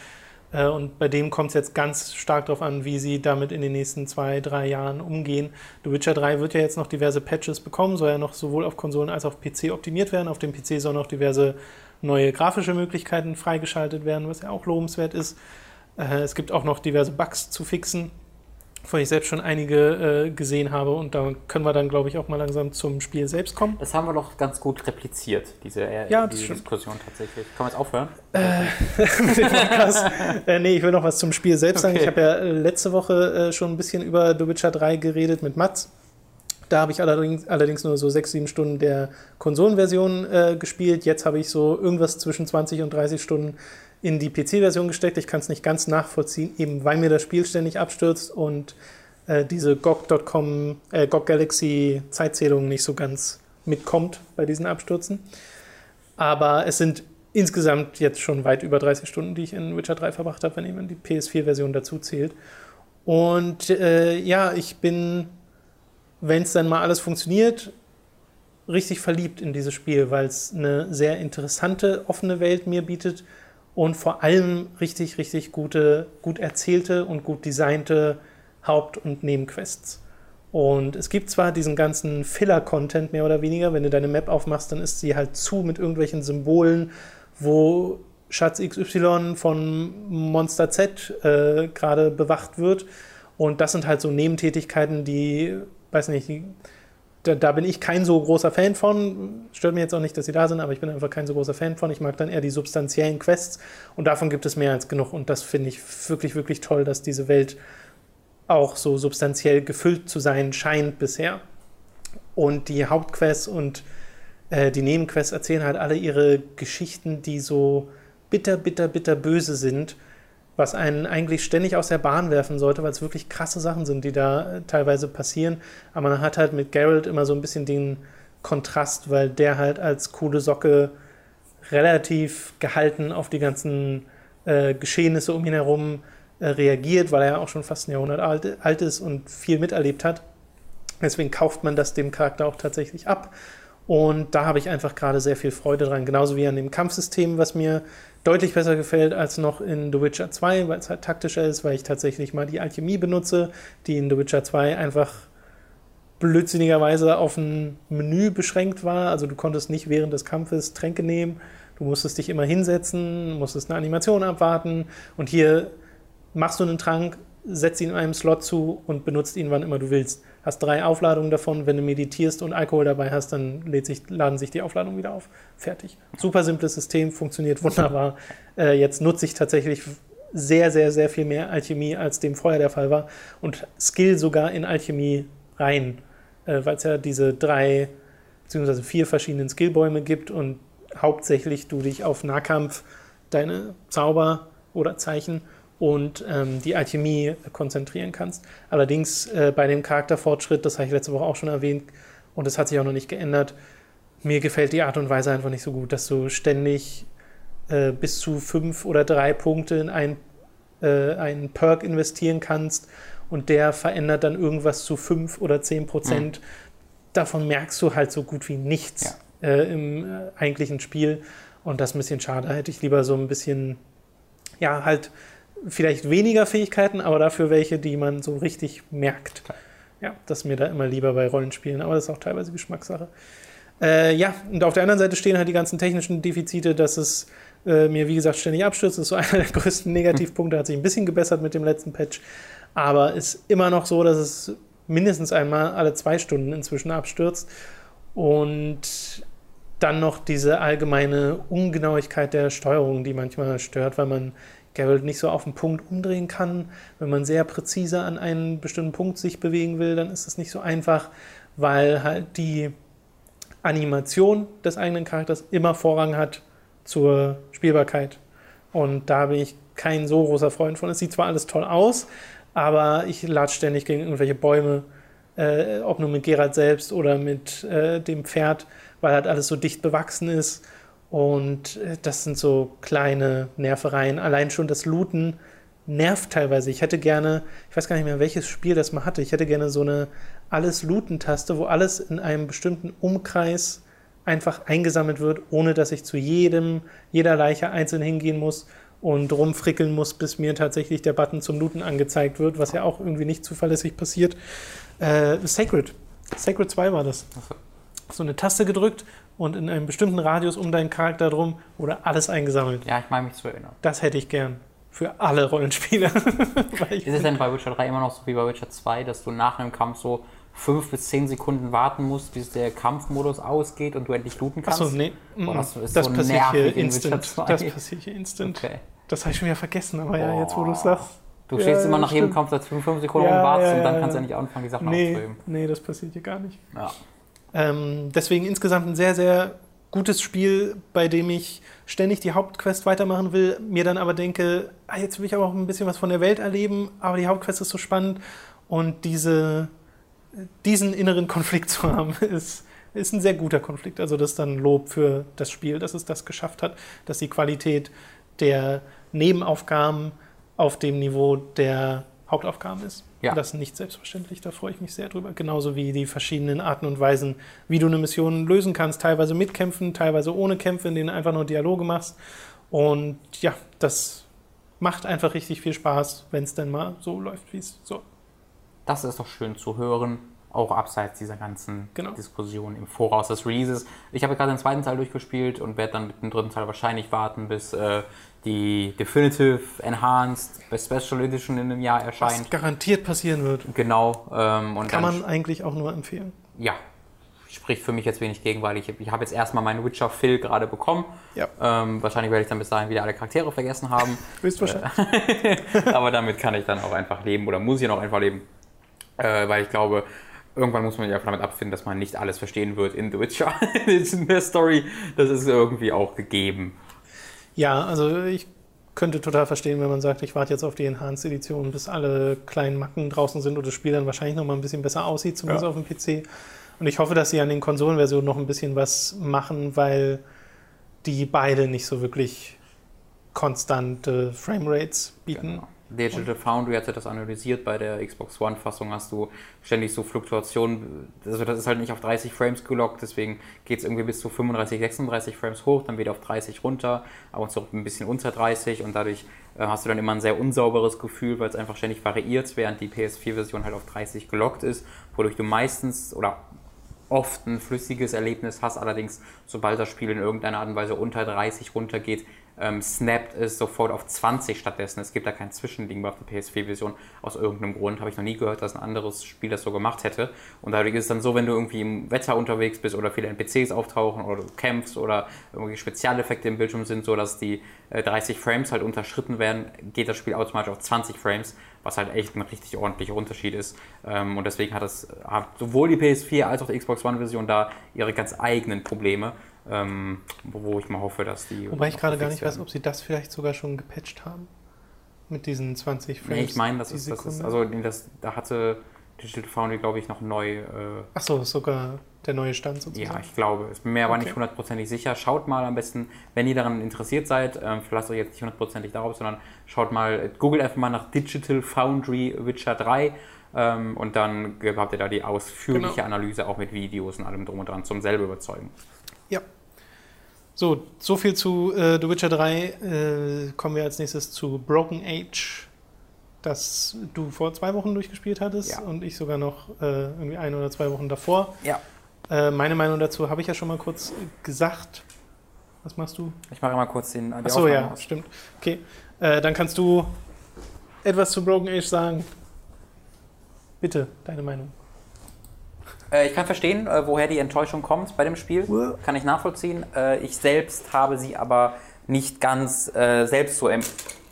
und bei dem kommt es jetzt ganz stark darauf an, wie sie damit in den nächsten zwei, drei Jahren umgehen. The Witcher 3 wird ja jetzt noch diverse Patches bekommen, soll ja noch sowohl auf Konsolen als auch auf PC optimiert werden. Auf dem PC sollen noch diverse neue grafische Möglichkeiten freigeschaltet werden, was ja auch lobenswert ist. Äh, es gibt auch noch diverse Bugs zu fixen, wovon ich selbst schon einige äh, gesehen habe. Und da können wir dann, glaube ich, auch mal langsam zum Spiel selbst kommen. Das haben wir doch ganz gut repliziert, diese, äh, Ja, diese. Diskussion tatsächlich. Kann man jetzt aufhören? äh, nee, ich will noch was zum Spiel selbst sagen. Okay. Ich habe ja äh, letzte Woche äh, schon ein bisschen über The Witcher 3 geredet mit Mats. Da habe ich allerdings, allerdings nur so sechs, sieben Stunden der Konsolenversion äh, gespielt. Jetzt habe ich so irgendwas zwischen 20 und 30 Stunden in die PC-Version gesteckt. Ich kann es nicht ganz nachvollziehen, eben weil mir das Spiel ständig abstürzt und äh, diese GOG.com, äh, GOG Galaxy Zeitzählung nicht so ganz mitkommt bei diesen Abstürzen. Aber es sind insgesamt jetzt schon weit über 30 Stunden, die ich in Witcher 3 verbracht habe, wenn man die PS4-Version dazu zählt. Und äh, ja, ich bin, wenn es dann mal alles funktioniert, richtig verliebt in dieses Spiel, weil es eine sehr interessante, offene Welt mir bietet und vor allem richtig, richtig gute, gut erzählte und gut designte Haupt- und Nebenquests. Und es gibt zwar diesen ganzen Filler-Content mehr oder weniger, wenn du deine Map aufmachst, dann ist sie halt zu mit irgendwelchen Symbolen, wo Schatz XY von Monster Z äh, gerade bewacht wird. Und das sind halt so Nebentätigkeiten, die, weiß nicht, die, da, da bin ich kein so großer Fan von. Stört mir jetzt auch nicht, dass sie da sind, aber ich bin einfach kein so großer Fan von. Ich mag dann eher die substanziellen Quests und davon gibt es mehr als genug. Und das finde ich wirklich, wirklich toll, dass diese Welt auch so substanziell gefüllt zu sein scheint bisher. Und die Hauptquests und äh, die Nebenquests erzählen halt alle ihre Geschichten, die so bitter, bitter, bitter böse sind, was einen eigentlich ständig aus der Bahn werfen sollte, weil es wirklich krasse Sachen sind, die da äh, teilweise passieren. Aber man hat halt mit Geralt immer so ein bisschen den Kontrast, weil der halt als coole Socke relativ gehalten auf die ganzen äh, Geschehnisse um ihn herum äh, reagiert, weil er ja auch schon fast ein Jahrhundert alt, alt ist und viel miterlebt hat. Deswegen kauft man das dem Charakter auch tatsächlich ab. Und da habe ich einfach gerade sehr viel Freude dran. Genauso wie an dem Kampfsystem, was mir deutlich besser gefällt als noch in The Witcher 2, weil es halt taktischer ist, weil ich tatsächlich mal die Alchemie benutze, die in The Witcher 2 einfach blödsinnigerweise auf ein Menü beschränkt war. Also du konntest nicht während des Kampfes Tränke nehmen. Du musstest dich immer hinsetzen, musstest eine Animation abwarten. Und hier machst du einen Trank, setzt ihn in einem Slot zu und benutzt ihn, wann immer du willst. Hast drei Aufladungen davon. Wenn du meditierst und Alkohol dabei hast, dann lädt sich, laden sich die Aufladungen wieder auf. Fertig. Super simples System, funktioniert wunderbar. Äh, jetzt nutze ich tatsächlich sehr, sehr, sehr viel mehr Alchemie, als dem vorher der Fall war. Und Skill sogar in Alchemie rein, äh, weil es ja diese drei beziehungsweise vier verschiedenen Skillbäume gibt und hauptsächlich du dich auf Nahkampf, deine Zauber oder Zeichen und ähm, die Alchemie konzentrieren kannst. Allerdings äh, bei dem Charakterfortschritt, das habe ich letzte Woche auch schon erwähnt und das hat sich auch noch nicht geändert, mir gefällt die Art und Weise einfach nicht so gut, dass du ständig äh, bis zu fünf oder drei Punkte in ein, äh, einen Perk investieren kannst und der verändert dann irgendwas zu 5 oder 10 Prozent. Mhm. Davon merkst du halt so gut wie nichts ja. äh, im äh, eigentlichen Spiel. Und das ist ein bisschen schade. Da hätte ich lieber so ein bisschen, ja, halt vielleicht weniger Fähigkeiten, aber dafür welche, die man so richtig merkt. Ja, das ist mir da immer lieber bei Rollenspielen, aber das ist auch teilweise Geschmackssache. Äh, ja, und auf der anderen Seite stehen halt die ganzen technischen Defizite, dass es äh, mir, wie gesagt, ständig abstürzt. Das ist so einer der größten Negativpunkte, hat sich ein bisschen gebessert mit dem letzten Patch, aber ist immer noch so, dass es mindestens einmal alle zwei Stunden inzwischen abstürzt. Und dann noch diese allgemeine Ungenauigkeit der Steuerung, die manchmal stört, weil man Geralt nicht so auf den Punkt umdrehen kann. Wenn man sehr präzise an einen bestimmten Punkt sich bewegen will, dann ist es nicht so einfach, weil halt die Animation des eigenen Charakters immer Vorrang hat zur Spielbarkeit. Und da bin ich kein so großer Freund von. Es sieht zwar alles toll aus, aber ich lade ständig gegen irgendwelche Bäume, äh, ob nur mit Geralt selbst oder mit äh, dem Pferd, weil halt alles so dicht bewachsen ist und äh, das sind so kleine Nervereien. Allein schon das Looten nervt teilweise. Ich hätte gerne, ich weiß gar nicht mehr, welches Spiel das mal hatte. Ich hätte gerne so eine Alles-Looten-Taste, wo alles in einem bestimmten Umkreis einfach eingesammelt wird, ohne dass ich zu jedem, jeder Leiche einzeln hingehen muss und rumfrickeln muss, bis mir tatsächlich der Button zum Looten angezeigt wird, was ja auch irgendwie nicht zuverlässig passiert. Äh, Sacred. Sacred 2 war das. So eine Taste gedrückt und in einem bestimmten Radius um deinen Charakter drum wurde alles eingesammelt. Ja, ich meine mich zu erinnern. Das hätte ich gern. Für alle Rollenspieler. ist es denn bei Witcher 3 immer noch so wie bei Witcher 2, dass du nach einem Kampf so fünf bis zehn Sekunden warten musst, bis der Kampfmodus ausgeht und du endlich looten kannst? Achso, nee. Boah, das, ist das so passiert hier in instant. Witcher 2. Das passiert hier instant. Okay. Das habe ich schon wieder vergessen, aber ja, jetzt wo du es Boah. sagst. Du Ja, stehst immer nach jedem stimmt. Kampf seit fünf, fünf Sekunden Ja, und wartest ja, und dann kannst du ja nicht anfangen, die Sachen Nee, aufzuheben. nee, das passiert hier gar nicht. Ja. Ähm, deswegen insgesamt ein sehr, sehr gutes Spiel, bei dem ich ständig die Hauptquest weitermachen will, mir dann aber denke, ah, jetzt will ich aber auch ein bisschen was von der Welt erleben, aber die Hauptquest ist so spannend und diese, diesen inneren Konflikt zu haben, ist, ist ein sehr guter Konflikt. Also das ist dann Lob für das Spiel, dass es das geschafft hat, dass die Qualität der Nebenaufgaben auf dem Niveau der Hauptaufgaben ist. Ja. Das ist nicht selbstverständlich, da freue ich mich sehr drüber. Genauso wie die verschiedenen Arten und Weisen, wie du eine Mission lösen kannst. Teilweise mit Kämpfen, teilweise ohne Kämpfe, in denen du einfach nur Dialoge machst. Und ja, das macht einfach richtig viel Spaß, wenn es denn mal so läuft, wie es so. Das ist doch schön zu hören, auch abseits dieser ganzen Genau. Diskussion im Voraus des Releases. Ich habe gerade den zweiten Teil durchgespielt und werde dann mit dem dritten Teil wahrscheinlich warten, bis äh, die Definitive Enhanced Special Edition in einem Jahr Was erscheint. garantiert passieren wird. Genau. Ähm, und Kann man eigentlich auch nur empfehlen. ja, spricht für mich jetzt wenig gegen, weil ich, ich habe jetzt erstmal meinen Witcher Phil gerade bekommen. Ja. Ähm, wahrscheinlich werde ich dann bis dahin wieder alle Charaktere vergessen haben. Höchstwahrscheinlich. Aber damit kann ich dann auch einfach leben oder muss ich dann auch einfach leben. Äh, weil ich glaube, irgendwann muss man sich einfach damit abfinden, dass man nicht alles verstehen wird in The Witcher. in der Story. Das ist irgendwie auch gegeben. Ja, also ich könnte total verstehen, wenn man sagt, ich warte jetzt auf die Enhanced Edition, bis alle kleinen Macken draußen sind und das Spiel dann wahrscheinlich noch mal ein bisschen besser aussieht, zumindest Ja. auf dem PC. Und ich hoffe, dass sie an den Konsolenversionen noch ein bisschen was machen, weil die beide nicht so wirklich konstante Framerates bieten. Genau. Digital Foundry hatte das analysiert. Bei der Xbox One-Fassung hast du ständig so Fluktuationen. Also das ist halt nicht auf 30 Frames gelockt, deswegen geht es irgendwie bis zu 35, 36 Frames hoch, dann wieder auf 30 runter, aber und so ein bisschen unter 30 und dadurch äh, hast du dann immer ein sehr unsauberes Gefühl, weil es einfach ständig variiert, während die PS4-Version halt auf 30 gelockt ist, wodurch du meistens oder oft ein flüssiges Erlebnis hast, allerdings sobald das Spiel in irgendeiner Art und Weise unter 30 runtergeht, ähm, snappt es sofort auf 20 stattdessen. Es gibt da kein Zwischending auf der PS4-Version. Aus irgendeinem Grund habe ich noch nie gehört, dass ein anderes Spiel das so gemacht hätte. Und dadurch ist es dann so, wenn du irgendwie im Wetter unterwegs bist oder viele NPCs auftauchen oder du kämpfst oder irgendwie Spezialeffekte im Bildschirm sind, so dass die äh, 30 Frames halt unterschritten werden, geht das Spiel automatisch auf 20 Frames, was halt echt ein richtig ordentlicher Unterschied ist. Ähm, und deswegen hat es hat sowohl die PS4 als auch die Xbox One-Version da ihre ganz eigenen Probleme. Ähm, wo ich mal hoffe, dass die. Wobei ich gerade gar nicht weiß, werden. ob sie das vielleicht sogar schon gepatcht haben. Mit diesen 20 Frames. Nee, ich meine, das ist, das ist, also das, da hatte Digital Foundry, glaube ich, noch neu. Äh, Achso, sogar der neue Stand sozusagen. Ja, ich glaube. Ich bin mir aber Okay. nicht hundertprozentig sicher. Schaut mal am besten, wenn ihr daran interessiert seid, ähm, verlasst euch jetzt nicht hundertprozentig darauf, sondern schaut mal, googelt einfach mal nach Digital Foundry Witcher 3 ähm, und dann habt ihr da die ausführliche Genau. Analyse auch mit Videos und allem drum und dran zum selber überzeugen. So, so viel zu äh, The Witcher 3. Äh, kommen wir als nächstes zu Broken Age, das du vor zwei Wochen durchgespielt hattest Ja. und ich sogar noch äh, irgendwie ein oder zwei Wochen davor. Ja. Äh, meine Meinung dazu habe ich ja schon mal kurz gesagt. Was machst du? Ich mache mal kurz den. die Achso, ja, aus. stimmt. Okay, äh, dann kannst du etwas zu Broken Age sagen. Bitte, deine Meinung. Äh, ich kann verstehen, äh, woher die Enttäuschung kommt bei dem Spiel. Kann ich nachvollziehen. Äh, ich selbst habe sie aber nicht ganz selbst so em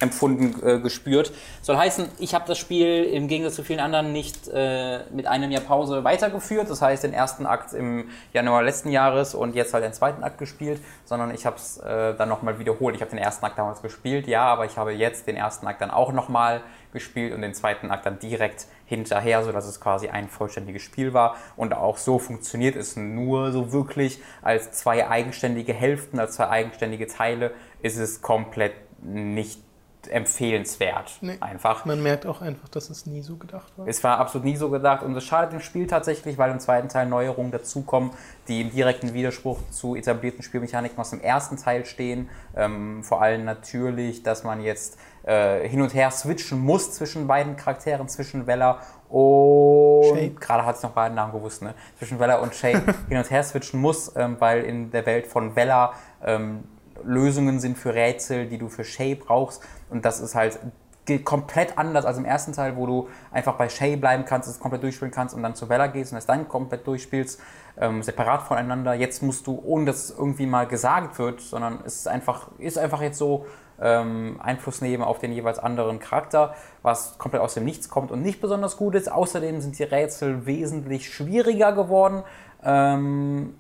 empfunden äh, gespürt. Soll heißen, ich habe das Spiel im Gegensatz zu vielen anderen nicht äh, mit einem Jahr Pause weitergeführt. Das heißt, den ersten Akt im Januar letzten Jahres und jetzt halt den zweiten Akt gespielt, sondern ich habe es äh, dann nochmal wiederholt. Ich habe den ersten Akt damals gespielt, ja, aber ich habe jetzt den ersten Akt dann auch nochmal gespielt und den zweiten Akt dann direkt hinterher, sodass es quasi ein vollständiges Spiel war. Und auch so funktioniert es nur so wirklich als zwei eigenständige Hälften, als zwei eigenständige Teile, ist es komplett nicht empfehlenswert. Nee. Einfach. Man merkt auch einfach, dass es nie so gedacht war. Es war absolut nie so gedacht und es schadet dem Spiel tatsächlich, weil im zweiten Teil Neuerungen dazukommen, die im direkten Widerspruch zu etablierten Spielmechaniken aus dem ersten Teil stehen. Ähm, vor allem natürlich, dass man jetzt äh, hin und her switchen muss zwischen beiden Charakteren, zwischen Weller und. Gerade hat es noch beiden Namen gewusst, ne? Zwischen Weller und Shay hin und her switchen muss, ähm, weil in der Welt von Weller ähm, Lösungen sind für Rätsel, die du für Shay brauchst. Und das ist halt komplett anders als im ersten Teil, wo du einfach bei Shay bleiben kannst, es komplett durchspielen kannst und dann zu Bella gehst und es dann komplett durchspielst, ähm, separat voneinander. Jetzt musst du, ohne dass es irgendwie mal gesagt wird, sondern es ist einfach, ist einfach jetzt so ähm, Einfluss nehmen auf den jeweils anderen Charakter, was komplett aus dem Nichts kommt und nicht besonders gut ist. Außerdem sind die Rätsel wesentlich schwieriger geworden. Ähm,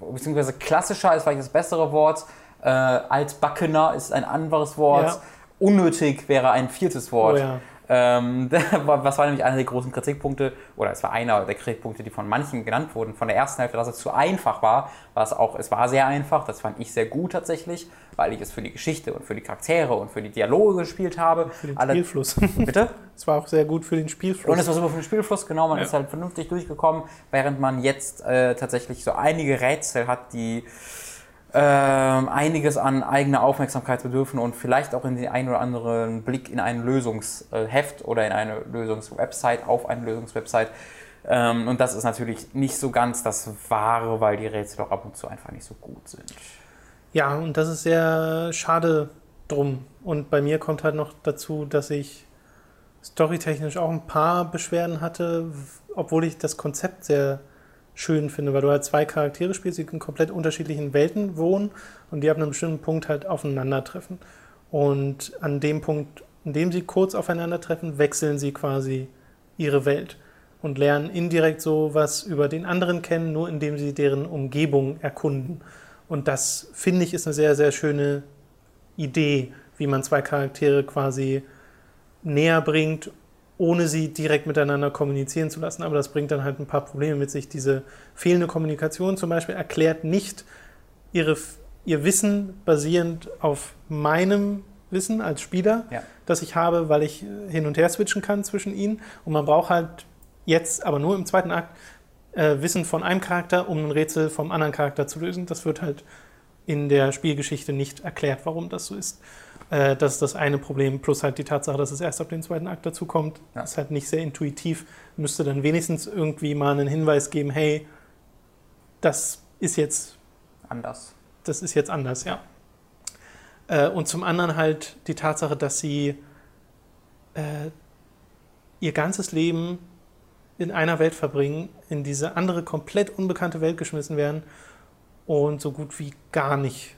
beziehungsweise klassischer ist vielleicht das bessere Wort. Äh, altbackener ist ein anderes Wort. Ja. Unnötig wäre ein viertes Wort. Oh ja. Ähm, was war nämlich einer der großen Kritikpunkte, oder es war einer der Kritikpunkte, die von manchen genannt wurden, von der ersten Hälfte, dass es zu einfach war, es auch, es war sehr einfach, das fand ich sehr gut tatsächlich, weil ich es für die Geschichte und für die Charaktere und für die Dialoge gespielt habe. Für den Alle- Spielfluss. Bitte? Es war auch sehr gut für den Und Spielfluss. es war super für den Spielfluss, genau, man Ja. ist halt vernünftig durchgekommen, während man jetzt äh, tatsächlich so einige Rätsel hat, die ähm, einiges an eigener Aufmerksamkeit bedürfen und vielleicht auch in den einen oder anderen Blick in ein Lösungsheft oder in eine Lösungswebsite, auf eine Lösungswebsite. Ähm, und das ist natürlich nicht so ganz das Wahre, weil die Rätsel auch ab und zu einfach nicht so gut sind. Ja, und das ist sehr schade drum. Und bei mir kommt halt noch dazu, dass ich storytechnisch auch ein paar Beschwerden hatte, obwohl ich das Konzept sehr schön finde, weil du halt zwei Charaktere spielst, die in komplett unterschiedlichen Welten wohnen und die ab einem bestimmten Punkt halt aufeinandertreffen. Und an dem Punkt, in dem sie kurz aufeinandertreffen, wechseln sie quasi ihre Welt und lernen indirekt so was über den anderen kennen, nur indem sie deren Umgebung erkunden. Und das finde ich ist eine sehr, sehr schöne Idee, wie man zwei Charaktere quasi näher bringt, ohne sie direkt miteinander kommunizieren zu lassen. Aber das bringt dann halt ein paar Probleme mit sich. Diese fehlende Kommunikation zum Beispiel erklärt nicht ihre, ihr Wissen basierend auf meinem Wissen als Spieler, Ja. das ich habe, weil ich äh, hin und her switchen kann zwischen ihnen. Und man braucht halt jetzt, aber nur im zweiten Akt, äh, Wissen von einem Charakter, um ein Rätsel vom anderen Charakter zu lösen. Das wird halt in der Spielgeschichte nicht erklärt, warum das so ist. Äh, das ist das eine Problem, plus halt die Tatsache, dass es erst ab dem zweiten Akt dazu kommt. Ja. Ist halt nicht sehr intuitiv. Müsste dann wenigstens irgendwie mal einen Hinweis geben, hey, das ist jetzt Anders. das ist jetzt anders, ja. Äh, und zum anderen halt die Tatsache, dass sie äh, ihr ganzes Leben in einer Welt verbringen, in diese andere komplett unbekannte Welt geschmissen werden und so gut wie gar nicht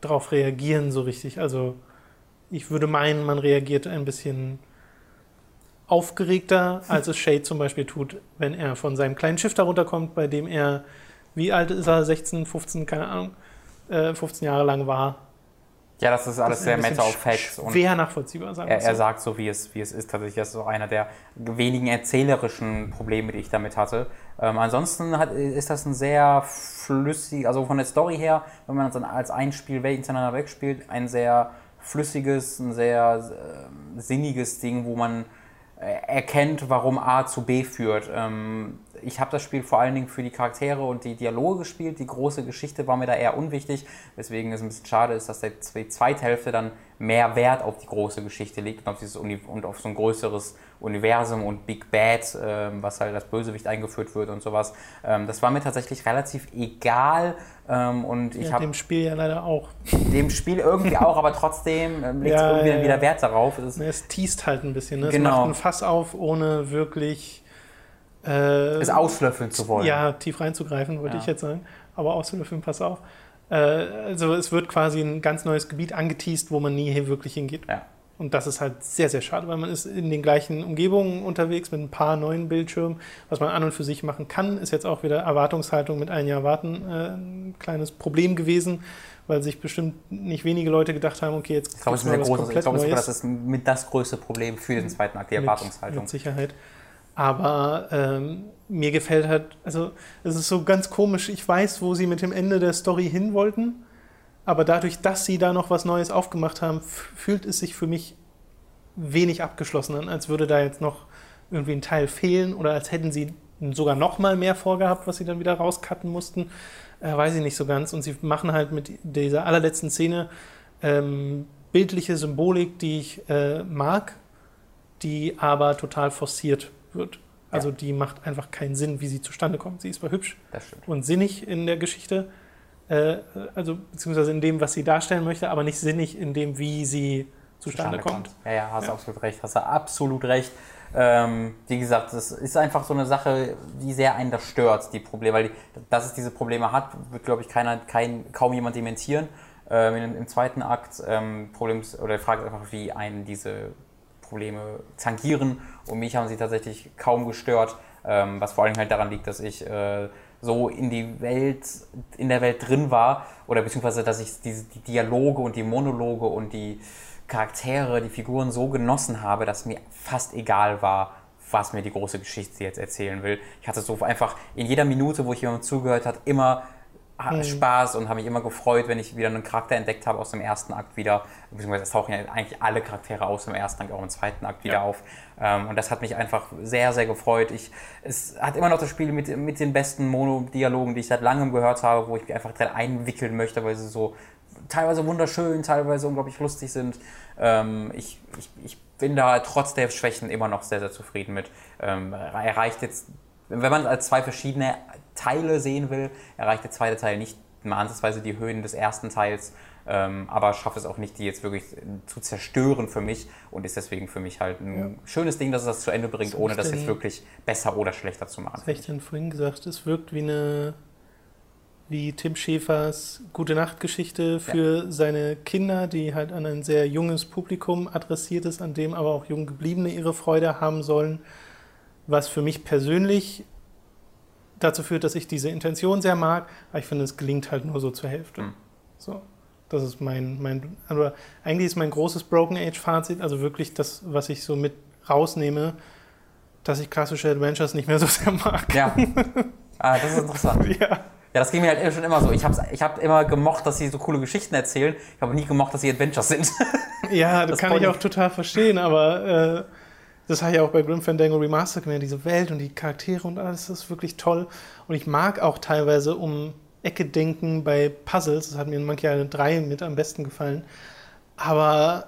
darauf reagieren so richtig. Also ich würde meinen, man reagiert ein bisschen aufgeregter, als es Shade zum Beispiel tut, wenn er von seinem kleinen Schiff da runterkommt, bei dem er, wie alt ist er, 16, 15, keine Ahnung, äh, 15 Jahre lang war Ja, das ist alles Das ist sehr Matter of Facts. Und Schwer nachvollziehbar, sagen er, es er so. sagt so, wie es, wie es ist. Tatsächlich, das ist so einer der wenigen erzählerischen Probleme, die ich damit hatte. Ähm, ansonsten hat, ist das ein sehr flüssig, also von der Story her, wenn man es dann als ein Spiel hintereinander wegspielt, ein sehr flüssiges, ein sehr äh, sinniges Ding, wo man äh, erkennt, warum A zu B führt. Ähm, ich habe das Spiel vor allen Dingen für die Charaktere und die Dialoge gespielt. Die große Geschichte war mir da eher unwichtig, weswegen es ein bisschen schade ist, dass der zwe- zweite Hälfte dann mehr Wert auf die große Geschichte legt und auf, dieses Uni und auf so ein größeres Universum und Big Bad, ähm, was halt als Bösewicht eingeführt wird und sowas. Ähm, das war mir tatsächlich relativ egal ähm, und ich Ja, habe dem Spiel ja leider auch. dem Spiel irgendwie auch, aber trotzdem ähm, legt es Ja, irgendwie ja, wieder. Wert darauf. Es ist, Es teast halt ein bisschen. Ne? Es Genau. macht ein Fass auf, ohne wirklich äh, es auslöffeln zu wollen. ja, tief reinzugreifen, wollte Ja. ich jetzt sagen. Aber auszulöffeln, pass auf. Äh, also es wird quasi ein ganz neues Gebiet angeteased, wo man nie hier wirklich hingeht. Ja. Und das ist halt sehr, sehr schade, weil man ist in den gleichen Umgebungen unterwegs mit ein paar neuen Bildschirmen. Was man an und für sich machen kann, ist jetzt auch wieder Erwartungshaltung mit ein Jahr warten äh, ein kleines Problem gewesen, weil sich bestimmt nicht wenige Leute gedacht haben, okay, jetzt Ich glaube, es ist, ein großes, ich glaube, das ist mit das größte Problem für den zweiten Akt, die mit, Erwartungshaltung. mit Sicherheit. Aber ähm, mir gefällt halt, also es ist so ganz komisch, ich weiß, wo sie mit dem Ende der Story hin wollten, aber dadurch, dass sie da noch was Neues aufgemacht haben, fühlt es sich für mich wenig abgeschlossen an, als würde da jetzt noch irgendwie ein Teil fehlen oder als hätten sie sogar noch mal mehr vorgehabt, was sie dann wieder rauscutten mussten. Äh, weiß ich nicht so ganz. Und sie machen halt mit dieser allerletzten Szene ähm, bildliche Symbolik, die ich äh, mag, die aber total forciert wird. Also die macht einfach keinen Sinn, wie sie zustande kommt. Sie ist zwar hübsch und sinnig in der Geschichte, äh, also beziehungsweise in dem, was sie darstellen möchte, aber nicht sinnig in dem, wie sie zustande, kommt. Ja, ja, hast du Ja. absolut recht. Hast du absolut recht. Ähm, wie gesagt, das ist einfach so eine Sache, wie sehr einen das stört, die Probleme. Weil die, dass es diese Probleme hat, wird, glaube ich, keiner, kein, kaum jemand dementieren. Ähm, im, Im zweiten Akt ähm, Problems, oder die Frage ist einfach, wie einen diese Probleme tangieren. Und mich haben sie tatsächlich kaum gestört, ähm, was vor allem halt daran liegt, dass ich äh, so in die Welt, in der Welt drin war, oder beziehungsweise, dass ich diese, die Dialoge und die Monologe und die Charaktere, die Figuren so genossen habe, dass mir fast egal war, was mir die große Geschichte jetzt erzählen will. Ich hatte so einfach in jeder Minute, wo ich jemandem zugehört hat, immer ha- Spaß und habe mich immer gefreut, wenn ich wieder einen Charakter entdeckt habe aus dem ersten Akt wieder, beziehungsweise es tauchen ja eigentlich alle Charaktere aus dem ersten Akt auch im zweiten Akt wieder Ja. auf. Ähm, und das hat mich einfach sehr, sehr gefreut. Ich, es hat immer noch das Spiel mit, mit den besten Monodialogen, die ich seit langem gehört habe, wo ich mich einfach drin einwickeln möchte, weil sie so teilweise wunderschön, teilweise unglaublich lustig sind. Ähm, ich, ich, ich bin da trotz der Schwächen immer noch sehr, sehr zufrieden mit. Ähm, er reicht jetzt, wenn man als zwei verschiedene Teile sehen will, erreicht der zweite Teil nicht mal ansatzweise die Höhen des ersten Teils, ähm, aber schafft es auch nicht, die jetzt wirklich zu zerstören für mich und ist deswegen für mich halt ein schönes Ding, dass es das zu Ende bringt, Was ohne das jetzt wirklich besser oder schlechter zu machen. Habe ich denn vorhin gesagt? Es wirkt wie eine wie Tim Schäfers Gute Nacht Geschichte für seine Kinder, die halt an ein sehr junges Publikum adressiert ist, an dem aber auch jung gebliebene ihre Freude haben sollen, was für mich persönlich dazu führt, dass ich diese Intention sehr mag, aber ich finde, es gelingt halt nur so zur Hälfte. Hm. So. Das ist mein, mein, aber eigentlich ist mein großes Broken Age Fazit, also wirklich das, was ich so mit rausnehme, dass ich klassische Adventures nicht mehr so sehr mag. Ja, ah, das ist interessant. Ja. Ja, das ging mir halt schon immer so. Ich habe ich hab immer gemocht, dass sie so coole Geschichten erzählen. Ich habe nie gemocht, dass sie Adventures sind. Ja, das, Das kann ich auch total verstehen, aber äh, das habe ich auch bei Grim Fandango Remastered gemerkt, diese Welt und die Charaktere und alles, das ist wirklich toll. Und ich mag auch teilweise um Ecke denken bei Puzzles, das hat mir in Monkey Island 3 mit am besten gefallen. Aber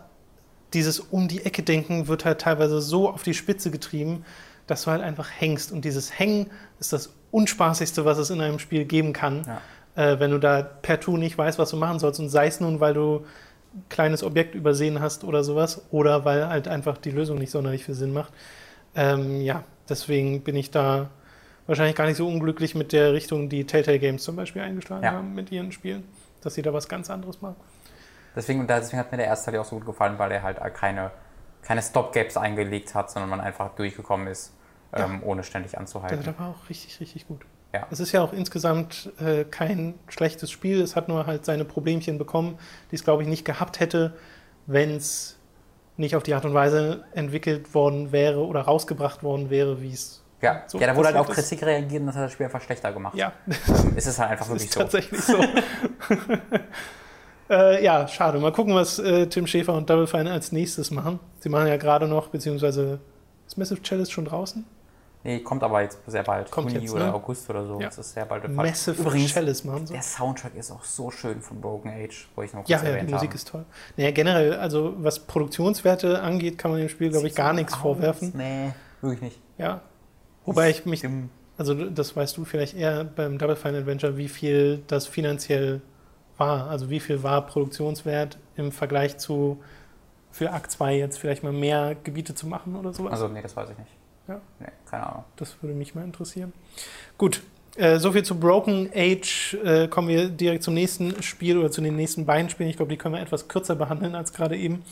dieses um die Ecke denken wird halt teilweise so auf die Spitze getrieben, dass du halt einfach hängst. Und dieses Hängen ist das Unspaßigste, was es in einem Spiel geben kann, äh, wenn du da per Tu nicht weißt, was du machen sollst. Und sei es nun, weil du kleines Objekt übersehen hast oder sowas, oder weil halt einfach die Lösung nicht sonderlich viel Sinn macht. Ähm, ja, deswegen bin ich da wahrscheinlich gar nicht so unglücklich mit der Richtung, die Telltale Games zum Beispiel eingeschlagen Ja. haben mit ihren Spielen, dass sie da was ganz anderes machen. Deswegen, und deswegen hat mir der erste Teil auch so gut gefallen, weil er halt keine, keine Stopgaps eingelegt hat, sondern man einfach durchgekommen ist, ähm, ohne ständig anzuhalten. der war auch richtig, richtig gut. Ja. Es ist ja auch insgesamt äh, kein schlechtes Spiel. Es hat nur halt seine Problemchen bekommen, die es, glaube ich, nicht gehabt hätte, wenn es nicht auf die Art und Weise entwickelt worden wäre oder rausgebracht worden wäre, wie es Ja, So ja da wurde halt auf. Kritik reagiert und das hat das Spiel einfach schlechter gemacht. ja, Es ist halt einfach das wirklich ist so. tatsächlich so. äh, ja, schade. Mal gucken, was äh, Tim Schäfer und Double Fine als nächstes machen. Sie machen ja gerade noch, beziehungsweise ist Massive Chalice schon draußen? Nee, kommt aber jetzt sehr bald. Kommt Juni jetzt, oder ne? August oder so. Ja. Das ist sehr bald. Massive Übrigens, Chalice machen sie. der Soundtrack ist auch so schön von Broken Age, wo ich noch kurz Ja, ja, erwähnt die Musik habe. ist toll. Naja, generell, also was Produktionswerte angeht, kann man dem Spiel, glaube ich, gar nichts Aus? vorwerfen. Nee, wirklich nicht. Ja. Wobei ich mich, also das weißt du vielleicht eher beim Double Fine Adventure, wie viel das finanziell war. Also wie viel war Produktionswert im Vergleich zu für Akt 2 jetzt vielleicht mal mehr Gebiete zu machen oder sowas. Also, nee, das weiß ich nicht. Ja. Nee, keine Ahnung. Das würde mich mal interessieren. Gut, äh, soviel zu Broken Age. Äh, kommen wir direkt zum nächsten Spiel oder zu den nächsten beiden Spielen. Ich glaube, die können wir etwas kürzer behandeln als gerade eben,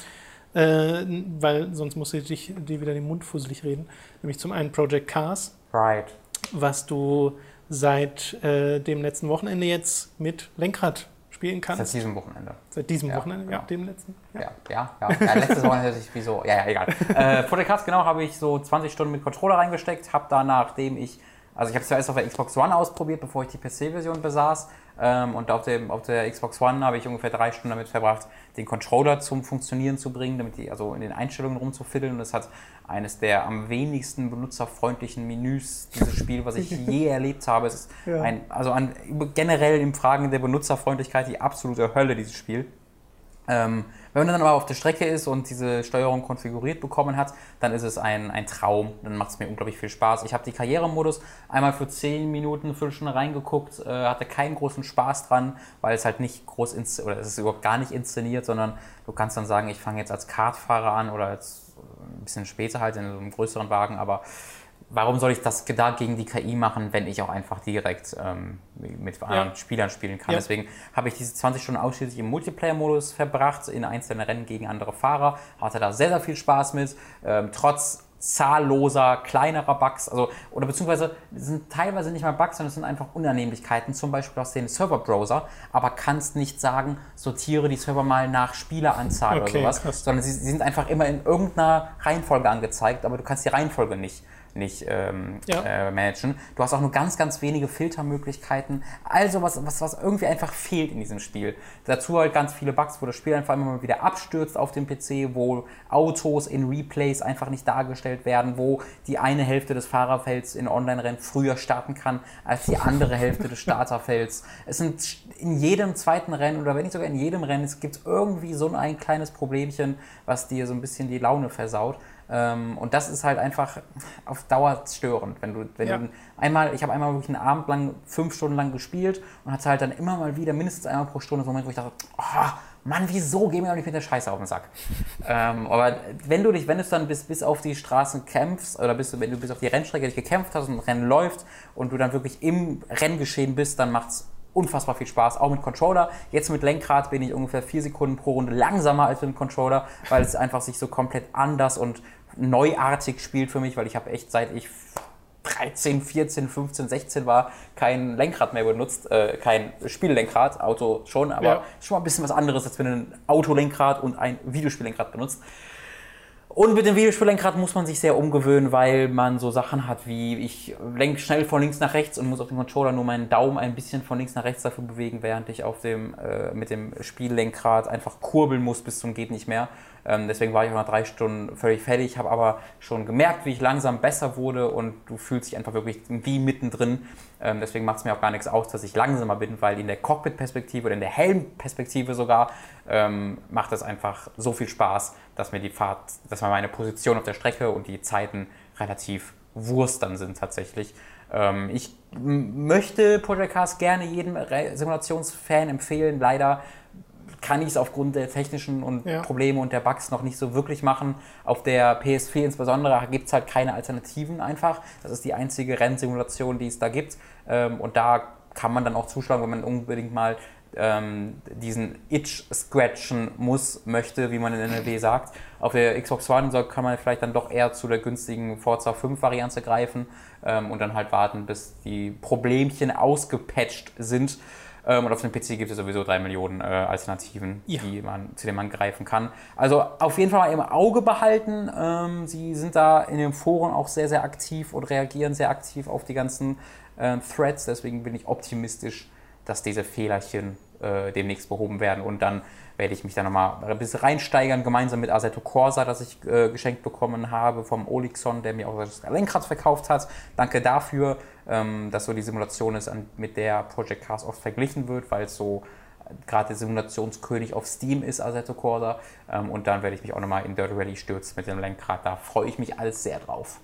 äh, weil sonst muss ich dich, dir wieder den Mund fusselig reden. Nämlich zum einen Project Cars, Right. was du seit äh, dem letzten Wochenende jetzt mit Lenkrad spielen Seit kannst. diesem Wochenende. Seit diesem Ja, Wochenende, ja, genau. dem letzten. Ja. Ja, ja, ja. ja letztes Wochenende hätte ich wieso. Ja, ja, egal. äh, Cars, genau, habe ich so 20 Stunden mit Controller reingesteckt. Habe da, nachdem ich. Also, ich habe es zuerst auf der Xbox One ausprobiert, bevor ich die PC-Version besaß. Ähm, und auf, dem, auf der Xbox One habe ich ungefähr drei Stunden damit verbracht, den Controller zum Funktionieren zu bringen, damit die, also in den Einstellungen rumzufiddeln. Und es hat eines der am wenigsten benutzerfreundlichen Menüs dieses Spiel, was ich je erlebt habe. Es ist Ja. ein, also an, generell im Fragen der Benutzerfreundlichkeit die absolute Hölle, dieses Spiel. Ähm, wenn man dann aber auf der Strecke ist und diese Steuerung konfiguriert bekommen hat, dann ist es ein, ein Traum. Dann macht es mir unglaublich viel Spaß. Ich habe die Karrieremodus einmal für 10 Minuten, Viertelstunde reingeguckt, äh, hatte keinen großen Spaß dran, weil es halt nicht groß ins oder es ist überhaupt gar nicht inszeniert, sondern du kannst dann sagen, ich fange jetzt als Kartfahrer an oder als äh, ein bisschen später halt in so einem größeren Wagen, aber warum soll ich das da gegen die KI machen, wenn ich auch einfach direkt ähm, mit anderen Spielern spielen kann? Ja. Deswegen habe ich diese 20 Stunden ausschließlich im Multiplayer-Modus verbracht, in einzelnen Rennen gegen andere Fahrer, hatte da sehr, sehr viel Spaß mit, ähm, trotz zahlloser, kleinerer Bugs, also, oder beziehungsweise sind teilweise nicht mal Bugs, sondern es sind einfach Unannehmlichkeiten, zum Beispiel aus dem Server-Browser, aber kannst nicht sagen, sortiere die Server mal nach Spieleranzahl Okay, oder sowas, krass. sondern sie, sie sind einfach immer in irgendeiner Reihenfolge angezeigt, aber du kannst die Reihenfolge nicht, nicht ähm, Ja. äh, managen. Du hast auch nur ganz, ganz wenige Filtermöglichkeiten. Also was, was, was irgendwie einfach fehlt in diesem Spiel. Dazu halt ganz viele Bugs, wo das Spiel einfach immer mal wieder abstürzt auf dem PC, wo Autos in Replays einfach nicht dargestellt werden, wo die eine Hälfte des Fahrerfelds in Online-Rennen früher starten kann als die andere Hälfte des Starterfelds. Es sind in jedem zweiten Rennen oder wenn nicht sogar in jedem Rennen, es gibt irgendwie so ein kleines Problemchen, was dir so ein bisschen die Laune versaut. Ähm, und das ist halt einfach auf Dauer störend. Wenn du, wenn Ja. du einmal, ich habe einmal wirklich einen Abend lang, fünf Stunden lang gespielt und hatte halt dann immer mal wieder mindestens einmal pro Stunde so einen Moment, wo ich dachte, oh, Mann, wieso geh mir doch nicht mit der Scheiße auf den Sack? ähm, aber wenn du dich, wenn du es dann bis, bis auf die Straßen kämpfst, oder bis, wenn du bis auf die Rennstrecke dich gekämpft hast und ein Rennen läuft und du dann wirklich im Renngeschehen bist, dann macht's unfassbar viel Spaß, auch mit Controller. Jetzt mit Lenkrad bin ich ungefähr vier Sekunden pro Runde langsamer als mit dem Controller, weil es einfach sich so komplett anders und neuartig spielt für mich, weil ich habe echt seit ich 13, 14, 15, 16 war, kein Lenkrad mehr benutzt, äh, kein Spiellenkrad, Auto schon, aber Ja. schon mal ein bisschen was anderes, als wenn du ein Autolenkrad und ein Videospiellenkrad benutzt. Und mit dem Videospiellenkrad muss man sich sehr umgewöhnen, weil man so Sachen hat wie, ich lenke schnell von links nach rechts und muss auf dem Controller nur meinen Daumen ein bisschen von links nach rechts dafür bewegen, während ich auf dem, äh, mit dem Spiellenkrad einfach kurbeln muss bis zum geht nicht mehr. Ähm, deswegen war ich auch nach drei Stunden völlig fertig, habe aber schon gemerkt, wie ich langsam besser wurde und du fühlst dich einfach wirklich wie mittendrin. Ähm, deswegen macht es mir auch gar nichts aus, dass ich langsamer bin, weil in der Cockpit-Perspektive oder in der Helm-Perspektive sogar ähm, macht es einfach so viel Spaß, dass mir die Fahrt, dass mir meine Position auf der Strecke und die Zeiten relativ Wurst dann sind tatsächlich. Ähm, ich möchte Project Cars gerne jedem Simulationsfan empfehlen. Leider kann ich es aufgrund der technischen und Ja. Probleme und der Bugs noch nicht so wirklich machen. Auf der PS4 insbesondere gibt es halt keine Alternativen einfach. Das ist die einzige Rennsimulation, die es da gibt. Ähm, und da kann man dann auch zuschlagen, wenn man unbedingt mal ähm, diesen Itch scratchen muss, möchte, wie man in NRW sagt. Auf der Xbox One kann man vielleicht dann doch eher zu der günstigen Forza 5 Variante greifen ähm, und dann halt warten, bis die Problemchen ausgepatcht sind. Ähm, und auf dem PC gibt es sowieso drei Millionen äh, Alternativen, Ja. die man, zu denen man greifen kann. Also auf jeden Fall mal im Auge behalten. Ähm, sie sind da in den Foren auch sehr, sehr aktiv und reagieren sehr aktiv auf die ganzen äh, Threads. Deswegen bin ich optimistisch, dass diese Fehlerchen äh, demnächst behoben werden. Und dann werde ich mich da nochmal ein bisschen reinsteigern, gemeinsam mit Assetto Corsa, das ich äh, geschenkt bekommen habe vom Olixon, der mir auch das Lenkrad verkauft hat. Danke dafür, ähm, dass so die Simulation ist, an, mit der Project Cars oft verglichen wird, weil es so äh, gerade der Simulationskönig auf Steam ist, Assetto Corsa. Ähm, und dann werde ich mich auch nochmal in Dirt Rally stürzen mit dem Lenkrad. Da freue ich mich alles sehr drauf.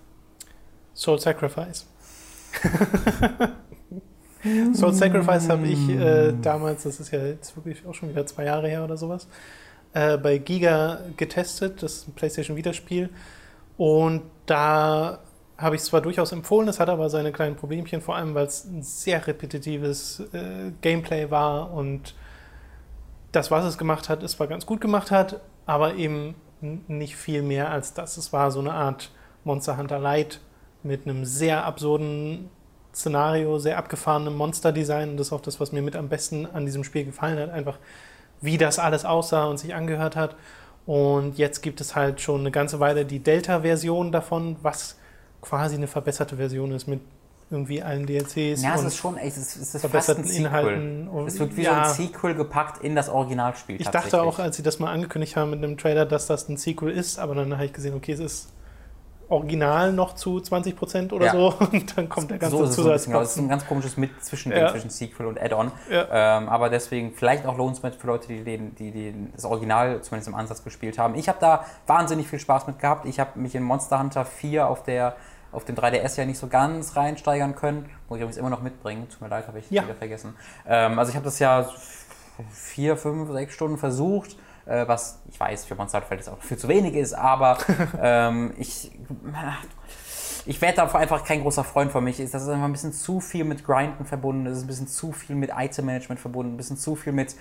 Soul Sacrifice. Soul Sacrifice habe ich äh, damals, das ist ja jetzt wirklich auch schon wieder zwei Jahre her oder sowas, äh, bei Giga getestet. Das ist ein PlayStation Vita-Spiel. Und da habe ich zwar durchaus empfohlen, es hat aber seine kleinen Problemchen, vor allem weil es ein sehr repetitives äh, Gameplay war und das, was es gemacht hat, es zwar ganz gut gemacht hat, aber eben nicht viel mehr als das. Es war so eine Art Monster Hunter Light mit einem sehr absurden Szenario, sehr abgefahrenem Monster-Design. Und das ist auch das, was mir mit am besten an diesem Spiel gefallen hat. Einfach, wie das alles aussah und sich angehört hat. Und jetzt gibt es halt schon eine ganze Weile die Delta-Version davon, was quasi eine verbesserte Version ist mit irgendwie allen DLCs Ja, es und ist schon echt, es ist, es ist fast ein verbesserten. Inhalten. Und Es wird wie ja, so ein Sequel gepackt in das Originalspiel. Ich dachte auch, als sie das mal angekündigt haben mit einem Trailer, dass das ein Sequel ist, aber dann habe ich gesehen, okay, es ist original noch zu 20% oder Ja. so und dann kommt der ganze so bisschen, genau. Es ist ein Zusatzposten. ganz komisches Mit Zwischending Ja. zwischen Sequel und Add-on. Ja. Ähm, aber deswegen vielleicht auch lohnenswert für Leute, die, den, die, die das Original zumindest im Ansatz gespielt haben. Ich habe da wahnsinnig viel Spaß mit gehabt. Ich habe mich in Monster Hunter 4 auf der auf dem 3DS ja nicht so ganz reinsteigern können. Muss ich übrigens immer noch mitbringen. Tut mir leid, habe ich Ja. wieder vergessen. Ähm, also ich habe das ja vier, fünf, sechs Stunden versucht, äh, was ich weiß, für Monster Hunter vielleicht auch viel zu wenig ist, aber ähm, ich, ich werde da einfach kein großer Freund von mich. Das ist einfach ein bisschen zu viel mit Grinden verbunden, das ist ein bisschen zu viel mit Item-Management verbunden, ein bisschen zu viel mit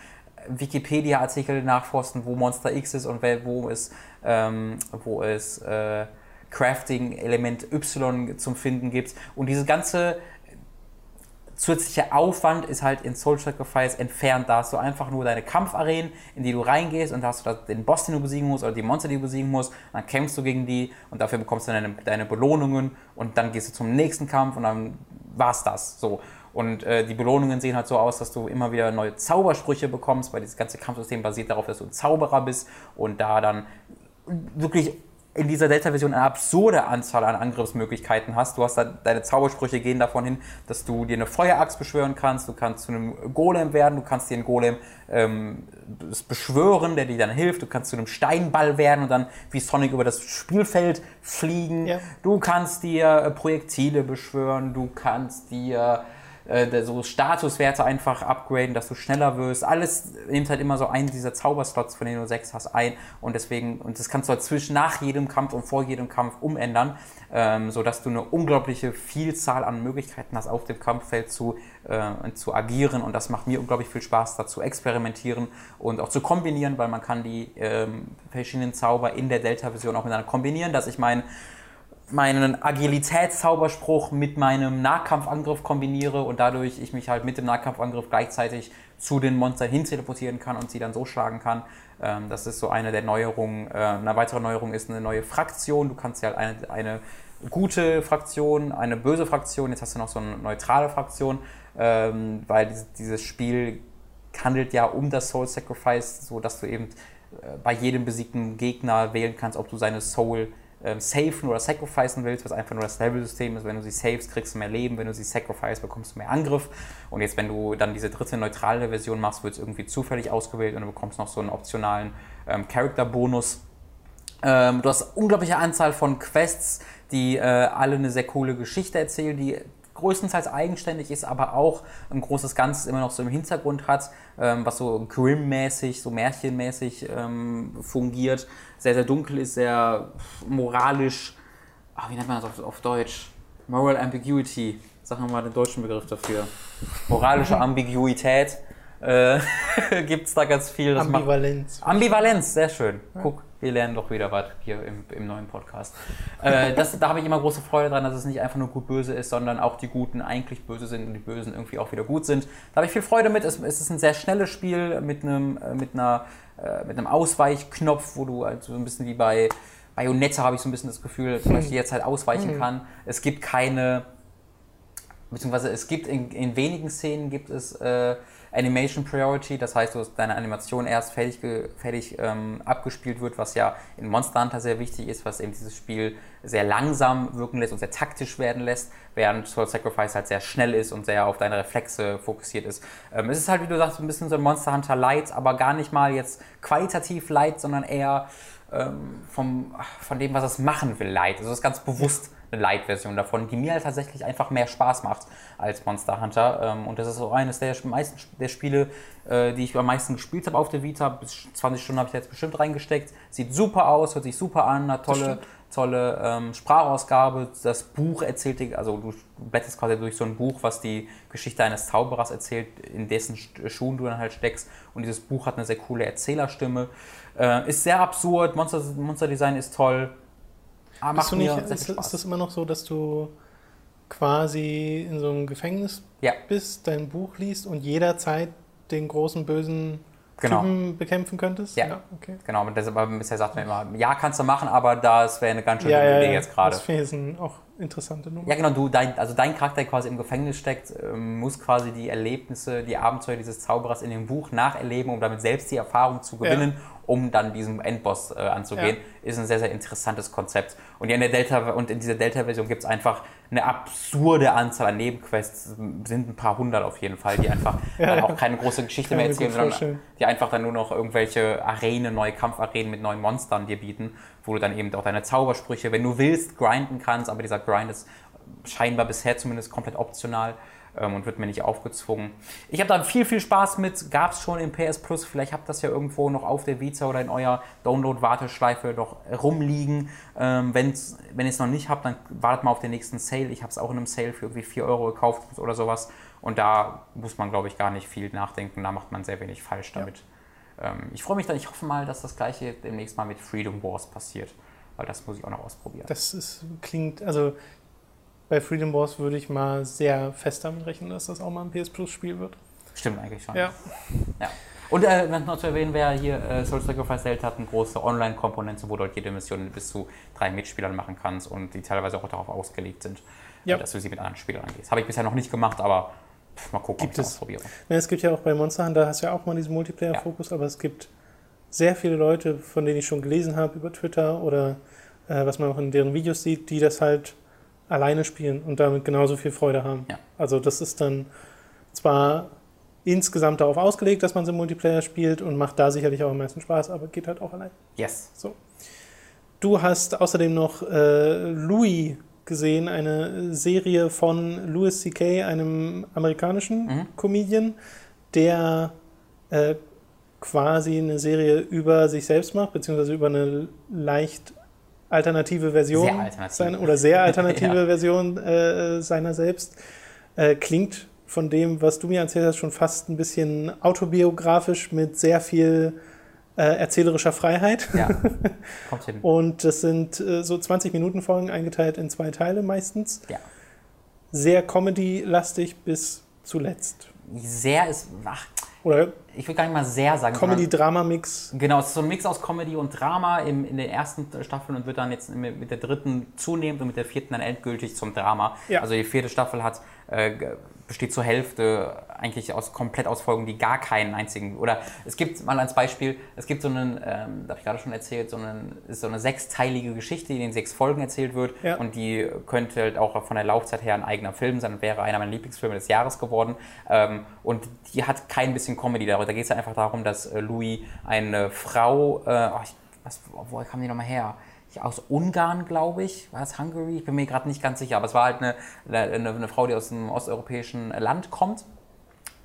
Wikipedia-Artikel nachforsten, wo Monster X ist und wo es, ähm, wo es äh, Crafting-Element Y zum Finden gibt. Und diese ganze zusätzliche Aufwand ist halt in Soul Sacrifice entfernt. Da hast du einfach nur deine Kampfarenen, in die du reingehst und da hast du den Boss, den du besiegen musst oder die Monster, die du besiegen musst. Dann kämpfst du gegen die und dafür bekommst du deine, deine Belohnungen und dann gehst du zum nächsten Kampf und dann war's das. So. Und äh, die Belohnungen sehen halt so aus, dass du immer wieder neue Zaubersprüche bekommst, weil dieses ganze Kampfsystem basiert darauf, dass du ein Zauberer bist und da dann wirklich in dieser Delta-Version eine absurde Anzahl an Angriffsmöglichkeiten hast. Du hast da, deine Zaubersprüche gehen davon hin, dass du dir eine Feueraxt beschwören kannst, du kannst zu einem Golem werden, du kannst dir einen Golem ähm, beschwören, der dir dann hilft, du kannst zu einem Steinball werden und dann wie Sonic über das Spielfeld fliegen. Ja. Du kannst dir äh, Projektile beschwören, du kannst dir äh, so Statuswerte einfach upgraden, dass du schneller wirst. Alles nimmt halt immer so einen dieser Zauberslots, von denen du sechs hast, ein. Und deswegen, und das kannst du halt zwischen nach jedem Kampf und vor jedem Kampf umändern, ähm, sodass du eine unglaubliche Vielzahl an Möglichkeiten hast, auf dem Kampffeld zu, äh, zu agieren. Und das macht mir unglaublich viel Spaß, da zu experimentieren und auch zu kombinieren, weil man kann die ähm, verschiedenen Zauber in der Delta-Version auch miteinander kombinieren, dass ich meinen meinen Agilitätszauberspruch mit meinem Nahkampfangriff kombiniere und dadurch ich mich halt mit dem Nahkampfangriff gleichzeitig zu den Monstern hin teleportieren kann und sie dann so schlagen kann. Ähm, das ist so eine der Neuerungen. Äh, eine weitere Neuerung ist eine neue Fraktion. Du kannst ja halt eine, eine gute Fraktion, eine böse Fraktion, jetzt hast du noch so eine neutrale Fraktion, ähm, weil dieses, Spiel handelt ja um das Soul Sacrifice, so dass du eben äh, bei jedem besiegten Gegner wählen kannst, ob du seine Soul ähm, safen oder sacrificen willst, was einfach nur das Level-System ist. Wenn du sie saves, kriegst du mehr Leben, wenn du sie sacrifice, bekommst du mehr Angriff. Und jetzt, wenn du dann diese dritte neutrale Version machst, wird es irgendwie zufällig ausgewählt und du bekommst noch so einen optionalen ähm, Character-Bonus. Ähm, du hast unglaubliche Anzahl von Quests, die äh, alle eine sehr coole Geschichte erzählen, die größtenteils eigenständig ist, aber auch ein großes Ganzes immer noch so im Hintergrund hat, ähm, was so Grimm-mäßig, so märchenmäßig ähm, fungiert. Sehr, sehr dunkel ist, sehr moralisch, ah, wie nennt man das auf, auf Deutsch? Moral Ambiguity. Sag nochmal den deutschen Begriff dafür. Moralische Ambiguität. äh, gibt es da ganz viel. Macht- Ambivalenz. Ambivalenz, sehr schön. Guck, wir lernen doch wieder was hier im, im neuen Podcast. Äh, das, da habe ich immer große Freude dran, dass es nicht einfach nur gut-böse ist, sondern auch die Guten eigentlich böse sind und die Bösen irgendwie auch wieder gut sind. Da habe ich viel Freude mit. Es, es ist ein sehr schnelles Spiel mit einem, äh, mit einer, äh, mit einem Ausweichknopf, wo du halt so ein bisschen wie bei Bayonetta habe ich so ein bisschen das Gefühl, dass ich jetzt halt ausweichen kann. Es gibt keine beziehungsweise es gibt in, in wenigen Szenen gibt es äh, Animation Priority, das heißt, dass deine Animation erst fertig, fertig ähm, abgespielt wird, was ja in Monster Hunter sehr wichtig ist, was eben dieses Spiel sehr langsam wirken lässt und sehr taktisch werden lässt, während Soul Sacrifice halt sehr schnell ist und sehr auf deine Reflexe fokussiert ist. Ähm, es ist halt, wie du sagst, ein bisschen so ein Monster Hunter Light, aber gar nicht mal jetzt qualitativ Light, sondern eher ähm, vom, von dem, was es machen will, Light. Also es ist ganz bewusst eine Light-Version davon, die mir halt tatsächlich einfach mehr Spaß macht als Monster Hunter. Ähm, und das ist so eines der meisten der Spiele, äh, die ich am meisten gespielt habe auf der Vita. Bis 20 Stunden habe ich jetzt bestimmt reingesteckt. Sieht super aus, hört sich super an, hat tolle, tolle ähm, Sprachausgabe. Das Buch erzählt dir, also du blätterst quasi durch so ein Buch, was die Geschichte eines Zauberers erzählt, in dessen Sch- Schuhen du dann halt steckst. Und dieses Buch hat eine sehr coole Erzählerstimme. Äh, ist sehr absurd, Monster, Monster Design ist toll. Aber Bist du nicht, ist, ist das immer noch so, dass du quasi in so einem Gefängnis Ja. bist, dein Buch liest und jederzeit den großen bösen Genau. Typen bekämpfen könntest? Ja. okay. Genau, und deshalb bisher sagt man immer, ja, kannst du machen, aber das wäre eine ganz schöne Ja, ja, Idee ja. jetzt gerade. Das finde eine auch interessante Nummer. Ja, genau, du, dein, also dein Charakter, der quasi im Gefängnis steckt, ähm, muss quasi die Erlebnisse, die Abenteuer dieses Zauberers in dem Buch nacherleben, um damit selbst die Erfahrung zu gewinnen, um dann diesem Endboss äh, anzugehen. Ist ein sehr, sehr interessantes Konzept. Und ja, in der Delta und in dieser Delta-Version gibt es einfach eine absurde Anzahl an Nebenquests, sind ein paar hundert auf jeden Fall, die einfach dann auch keine große Geschichte mehr erzählen, sondern die einfach dann nur noch irgendwelche Arenen, neue Kampfarenen mit neuen Monstern dir bieten, wo du dann eben auch deine Zaubersprüche, wenn du willst, grinden kannst, aber dieser Grind ist scheinbar bisher zumindest komplett optional und wird mir nicht aufgezwungen. Ich habe da viel, viel Spaß mit, gab es schon im PS Plus, vielleicht habt ihr das ja irgendwo noch auf der Vita oder in eurer Download-Warteschleife doch rumliegen. Ähm, wenn's, wenn ihr es noch nicht habt, dann wartet mal auf den nächsten Sale. Ich habe es auch in einem Sale für irgendwie 4 Euro gekauft oder sowas und da muss man, glaube ich, gar nicht viel nachdenken, da macht man sehr wenig falsch damit. Ähm, ich freue mich dann, ich hoffe mal, dass das gleiche demnächst mal mit Freedom Wars passiert, weil das muss ich auch noch ausprobieren. Das ist, klingt, also bei Freedom Wars würde ich mal sehr fest damit rechnen, dass das auch mal ein PS Plus Spiel wird. Stimmt eigentlich schon. Ja. Ja. Und äh, noch zu erwähnen wäre, hier äh, Soul Sacrifice Delta hat eine große Online-Komponente, wo du halt jede Mission bis zu drei Mitspielern machen kannst und die teilweise auch darauf ausgelegt sind, Ja. äh, dass du sie mit anderen Spielern angehst. Habe ich bisher noch nicht gemacht, aber pff, mal gucken, Gibt ob ich das es. ausprobiere. Ja, es gibt ja auch bei Monster Hunter, hast ja auch mal diesen Multiplayer-Fokus, aber es gibt sehr viele Leute, von denen ich schon gelesen habe über Twitter oder äh, was man auch in deren Videos sieht, die das halt alleine spielen und damit genauso viel Freude haben. Ja. Also das ist dann zwar insgesamt darauf ausgelegt, dass man so Multiplayer spielt und macht da sicherlich auch am meisten Spaß, aber geht halt auch allein. Yes. So. Du hast außerdem noch äh, Louis gesehen, eine Serie von Louis C.K., einem amerikanischen Mhm. Comedian, der äh, quasi eine Serie über sich selbst macht, beziehungsweise über eine leicht alternative Version Sehr alternativ. seiner- oder sehr alternative Ja. Version äh, seiner selbst. Äh, klingt von dem, was du mir erzählt hast, schon fast ein bisschen autobiografisch mit sehr viel äh, erzählerischer Freiheit. Ja, kommt hin. Und das sind äh, so 20 Minuten Folgen eingeteilt in zwei Teile meistens. Ja. Sehr Comedy-lastig bis zuletzt. Sehr ist, ach, Oder ich will gar nicht mal sehr sagen. Comedy-Drama-Mix. Genau, es ist so ein Mix aus Comedy und Drama im, in den ersten Staffeln und wird dann jetzt mit der dritten zunehmend und mit der vierten dann endgültig zum Drama. Ja. Also die vierte Staffel hat, äh, besteht zur Hälfte eigentlich aus komplett aus Folgen, die gar keinen einzigen. Oder es gibt mal als Beispiel, es gibt so einen, ähm, da habe ich gerade schon erzählt, so, einen, ist so eine sechsteilige Geschichte, die in sechs Folgen erzählt wird Ja. und die könnte halt auch von der Laufzeit her ein eigener Film sein und wäre einer meiner Lieblingsfilme des Jahres geworden. Ähm, und die hat kein bisschen Comedy darüber. Da geht es einfach darum, dass äh, Louis eine Frau, äh, ich, was, woher kam die nochmal her? Aus Ungarn, glaube ich, war es Hungary? Ich bin mir gerade nicht ganz sicher, aber es war halt eine, eine, eine Frau, die aus einem osteuropäischen Land kommt.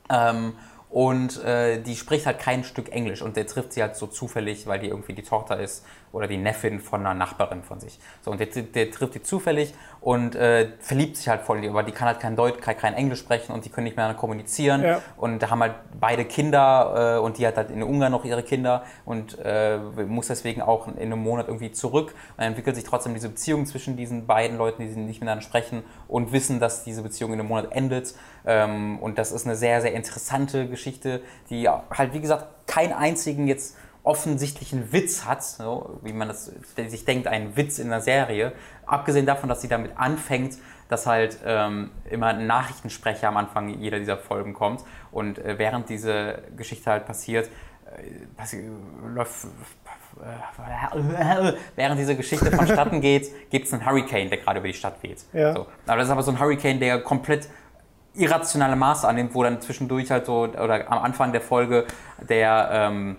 Ähm, und äh, die spricht halt kein Stück Englisch und der trifft sie halt so zufällig, weil die irgendwie die Tochter ist oder die Neffin von einer Nachbarin von sich. So, und der, der trifft die zufällig und äh, verliebt sich halt voll in die, aber die kann halt kein Deutsch, kein, kein Englisch sprechen und die können nicht miteinander kommunizieren. Ja. Und da haben halt beide Kinder äh, und die hat halt in Ungarn noch ihre Kinder und äh, muss deswegen auch in einem Monat irgendwie zurück. Und dann entwickelt sich trotzdem diese Beziehung zwischen diesen beiden Leuten, die nicht miteinander sprechen und wissen, dass diese Beziehung in einem Monat endet. Ähm, und das ist eine sehr, sehr interessante Geschichte, die halt, wie gesagt, keinen einzigen jetzt offensichtlichen Witz hat, so, wie man das sich denkt, ein Witz in einer Serie. Abgesehen davon, dass sie damit anfängt, dass halt ähm, immer ein Nachrichtensprecher am Anfang jeder dieser Folgen kommt und äh, während diese Geschichte halt passiert, äh, läuft, äh, während diese Geschichte vonstatten geht, gibt es einen Hurricane, der gerade über die Stadt weht. Ja. So. Aber das ist aber so ein Hurricane, der komplett irrationale Maße annimmt, wo dann zwischendurch halt so, oder am Anfang der Folge der ähm,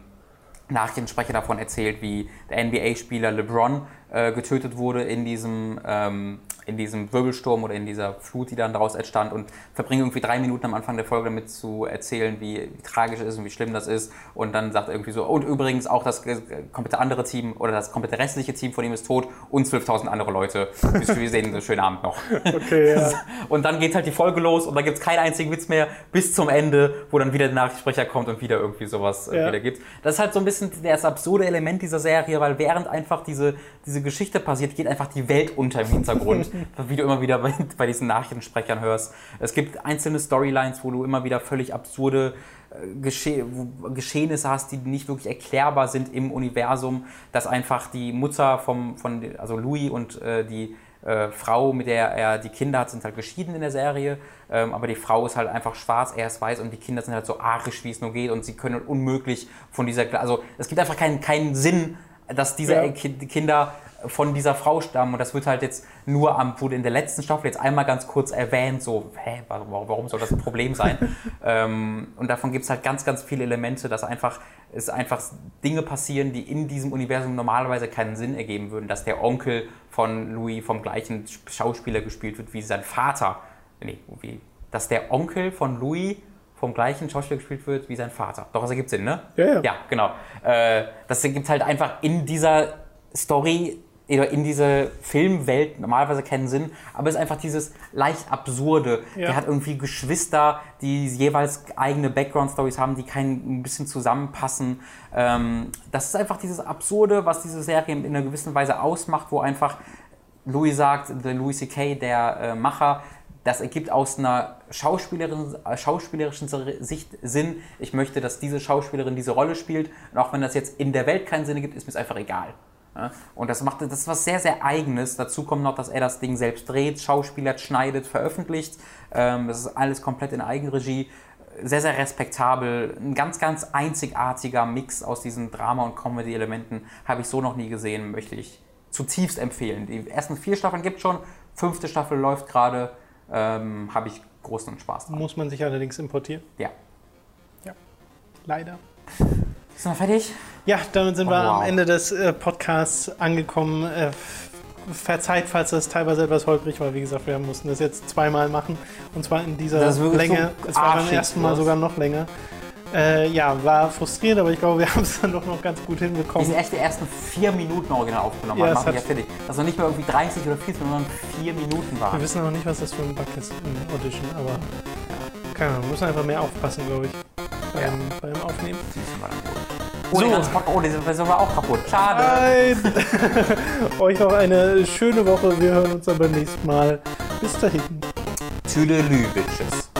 Nachrichtensprecher davon erzählt, wie der NBA-Spieler LeBron äh, getötet wurde in diesem, ähm, in diesem Wirbelsturm oder in dieser Flut, die dann daraus entstand und verbringt irgendwie drei Minuten am Anfang der Folge damit zu erzählen, wie, wie tragisch es ist und wie schlimm das ist und dann sagt er irgendwie so, und übrigens auch das äh, komplette andere Team oder das komplette restliche Team von ihm ist tot und 12.000 andere Leute. Wir sehen einen schönen Abend noch. Okay, ja. Und dann geht halt die Folge los und da gibt es keinen einzigen Witz mehr bis zum Ende, wo dann wieder der Nachrichtensprecher kommt und wieder irgendwie sowas äh, Ja. wieder gibt. Das ist halt so ein bisschen das absurde Element dieser Serie, weil während einfach diese, diese Geschichte passiert, geht einfach die Welt unter im Hintergrund, wie du immer wieder bei, bei diesen Nachrichtensprechern hörst. Es gibt einzelne Storylines, wo du immer wieder völlig absurde äh, Gesche Geschehnisse hast, die nicht wirklich erklärbar sind im Universum, dass einfach die Mutter vom, von, also Louis und äh, die äh, Frau, mit der er die Kinder hat, sind halt geschieden in der Serie, ähm, aber die Frau ist halt einfach schwarz, er ist weiß und die Kinder sind halt so arisch, wie es nur geht und sie können unmöglich von dieser, also es gibt einfach keinen, keinen Sinn, dass diese Ja. Ki- Kinder von dieser Frau stammen und das wird halt jetzt nur am, wurde in der letzten Staffel jetzt einmal ganz kurz erwähnt, so, hä, warum, soll das ein Problem sein? ähm, und davon gibt es halt ganz, ganz viele Elemente, dass einfach, es einfach Dinge passieren, die in diesem Universum normalerweise keinen Sinn ergeben würden, dass der Onkel von Louis vom gleichen Schauspieler gespielt wird wie sein Vater. Nee, wie, dass der Onkel von Louis vom gleichen Schauspieler gespielt wird wie sein Vater. Doch, das ergibt Sinn, ne? Ja, ja. Ja, genau. Äh, das ergibt halt einfach in dieser Story in dieser Filmwelt normalerweise keinen Sinn, aber es ist einfach dieses leicht absurde. Ja. Der hat irgendwie Geschwister, die jeweils eigene Background-Stories haben, die kein ein bisschen zusammenpassen. Ähm, das ist einfach dieses Absurde, was diese Serie in einer gewissen Weise ausmacht, wo einfach Louis sagt, der Louis C.K., der äh, Macher, das ergibt aus einer Schauspielerin, äh, schauspielerischen Sicht Sinn. Ich möchte, dass diese Schauspielerin diese Rolle spielt. Und auch wenn das jetzt in der Welt keinen Sinn ergibt, ist mir es einfach egal. Ja? Und das macht das ist was sehr, sehr Eigenes. Dazu kommt noch, dass er das Ding selbst dreht, schauspielert, schneidet, veröffentlicht. Ähm, das ist alles komplett in Eigenregie. Sehr, sehr respektabel. Ein ganz, ganz einzigartiger Mix aus diesen Drama- und Comedy-Elementen habe ich so noch nie gesehen, möchte ich zutiefst empfehlen. Die ersten vier Staffeln gibt schon, fünfte Staffel läuft gerade, ähm, habe ich großen Spaß dran. Muss man sich allerdings importieren. Ja. Leider. Sind wir fertig? Ja, damit sind wir Oh, wow. am Ende des äh, Podcasts angekommen. Äh, verzeiht, falls das teilweise etwas holprig war. Wie gesagt, wir mussten das jetzt zweimal machen. Und zwar in dieser Das Länge. so es war beim ersten Mal sogar noch länger. Äh, ja, war frustrierend, aber ich glaube, wir haben es dann doch noch ganz gut Die hinbekommen. sind echt die ersten vier Minuten original aufgenommen. Ja, machen wir ja hat- fertig. Das noch nicht mal irgendwie 30 oder 40, sondern vier Minuten Wir waren. wissen noch nicht, was das für ein Bug ist in Audition, aber keine Ahnung, wir müssen einfach mehr aufpassen, glaube ich, beim, beim Aufnehmen. Oh, So. die ganze Podcast- oh, die Version war auch kaputt. Schade. Nein! Euch noch eine schöne Woche. Wir hören uns dann beim nächsten Mal. Bis dahin. Tüdelü, Bitches.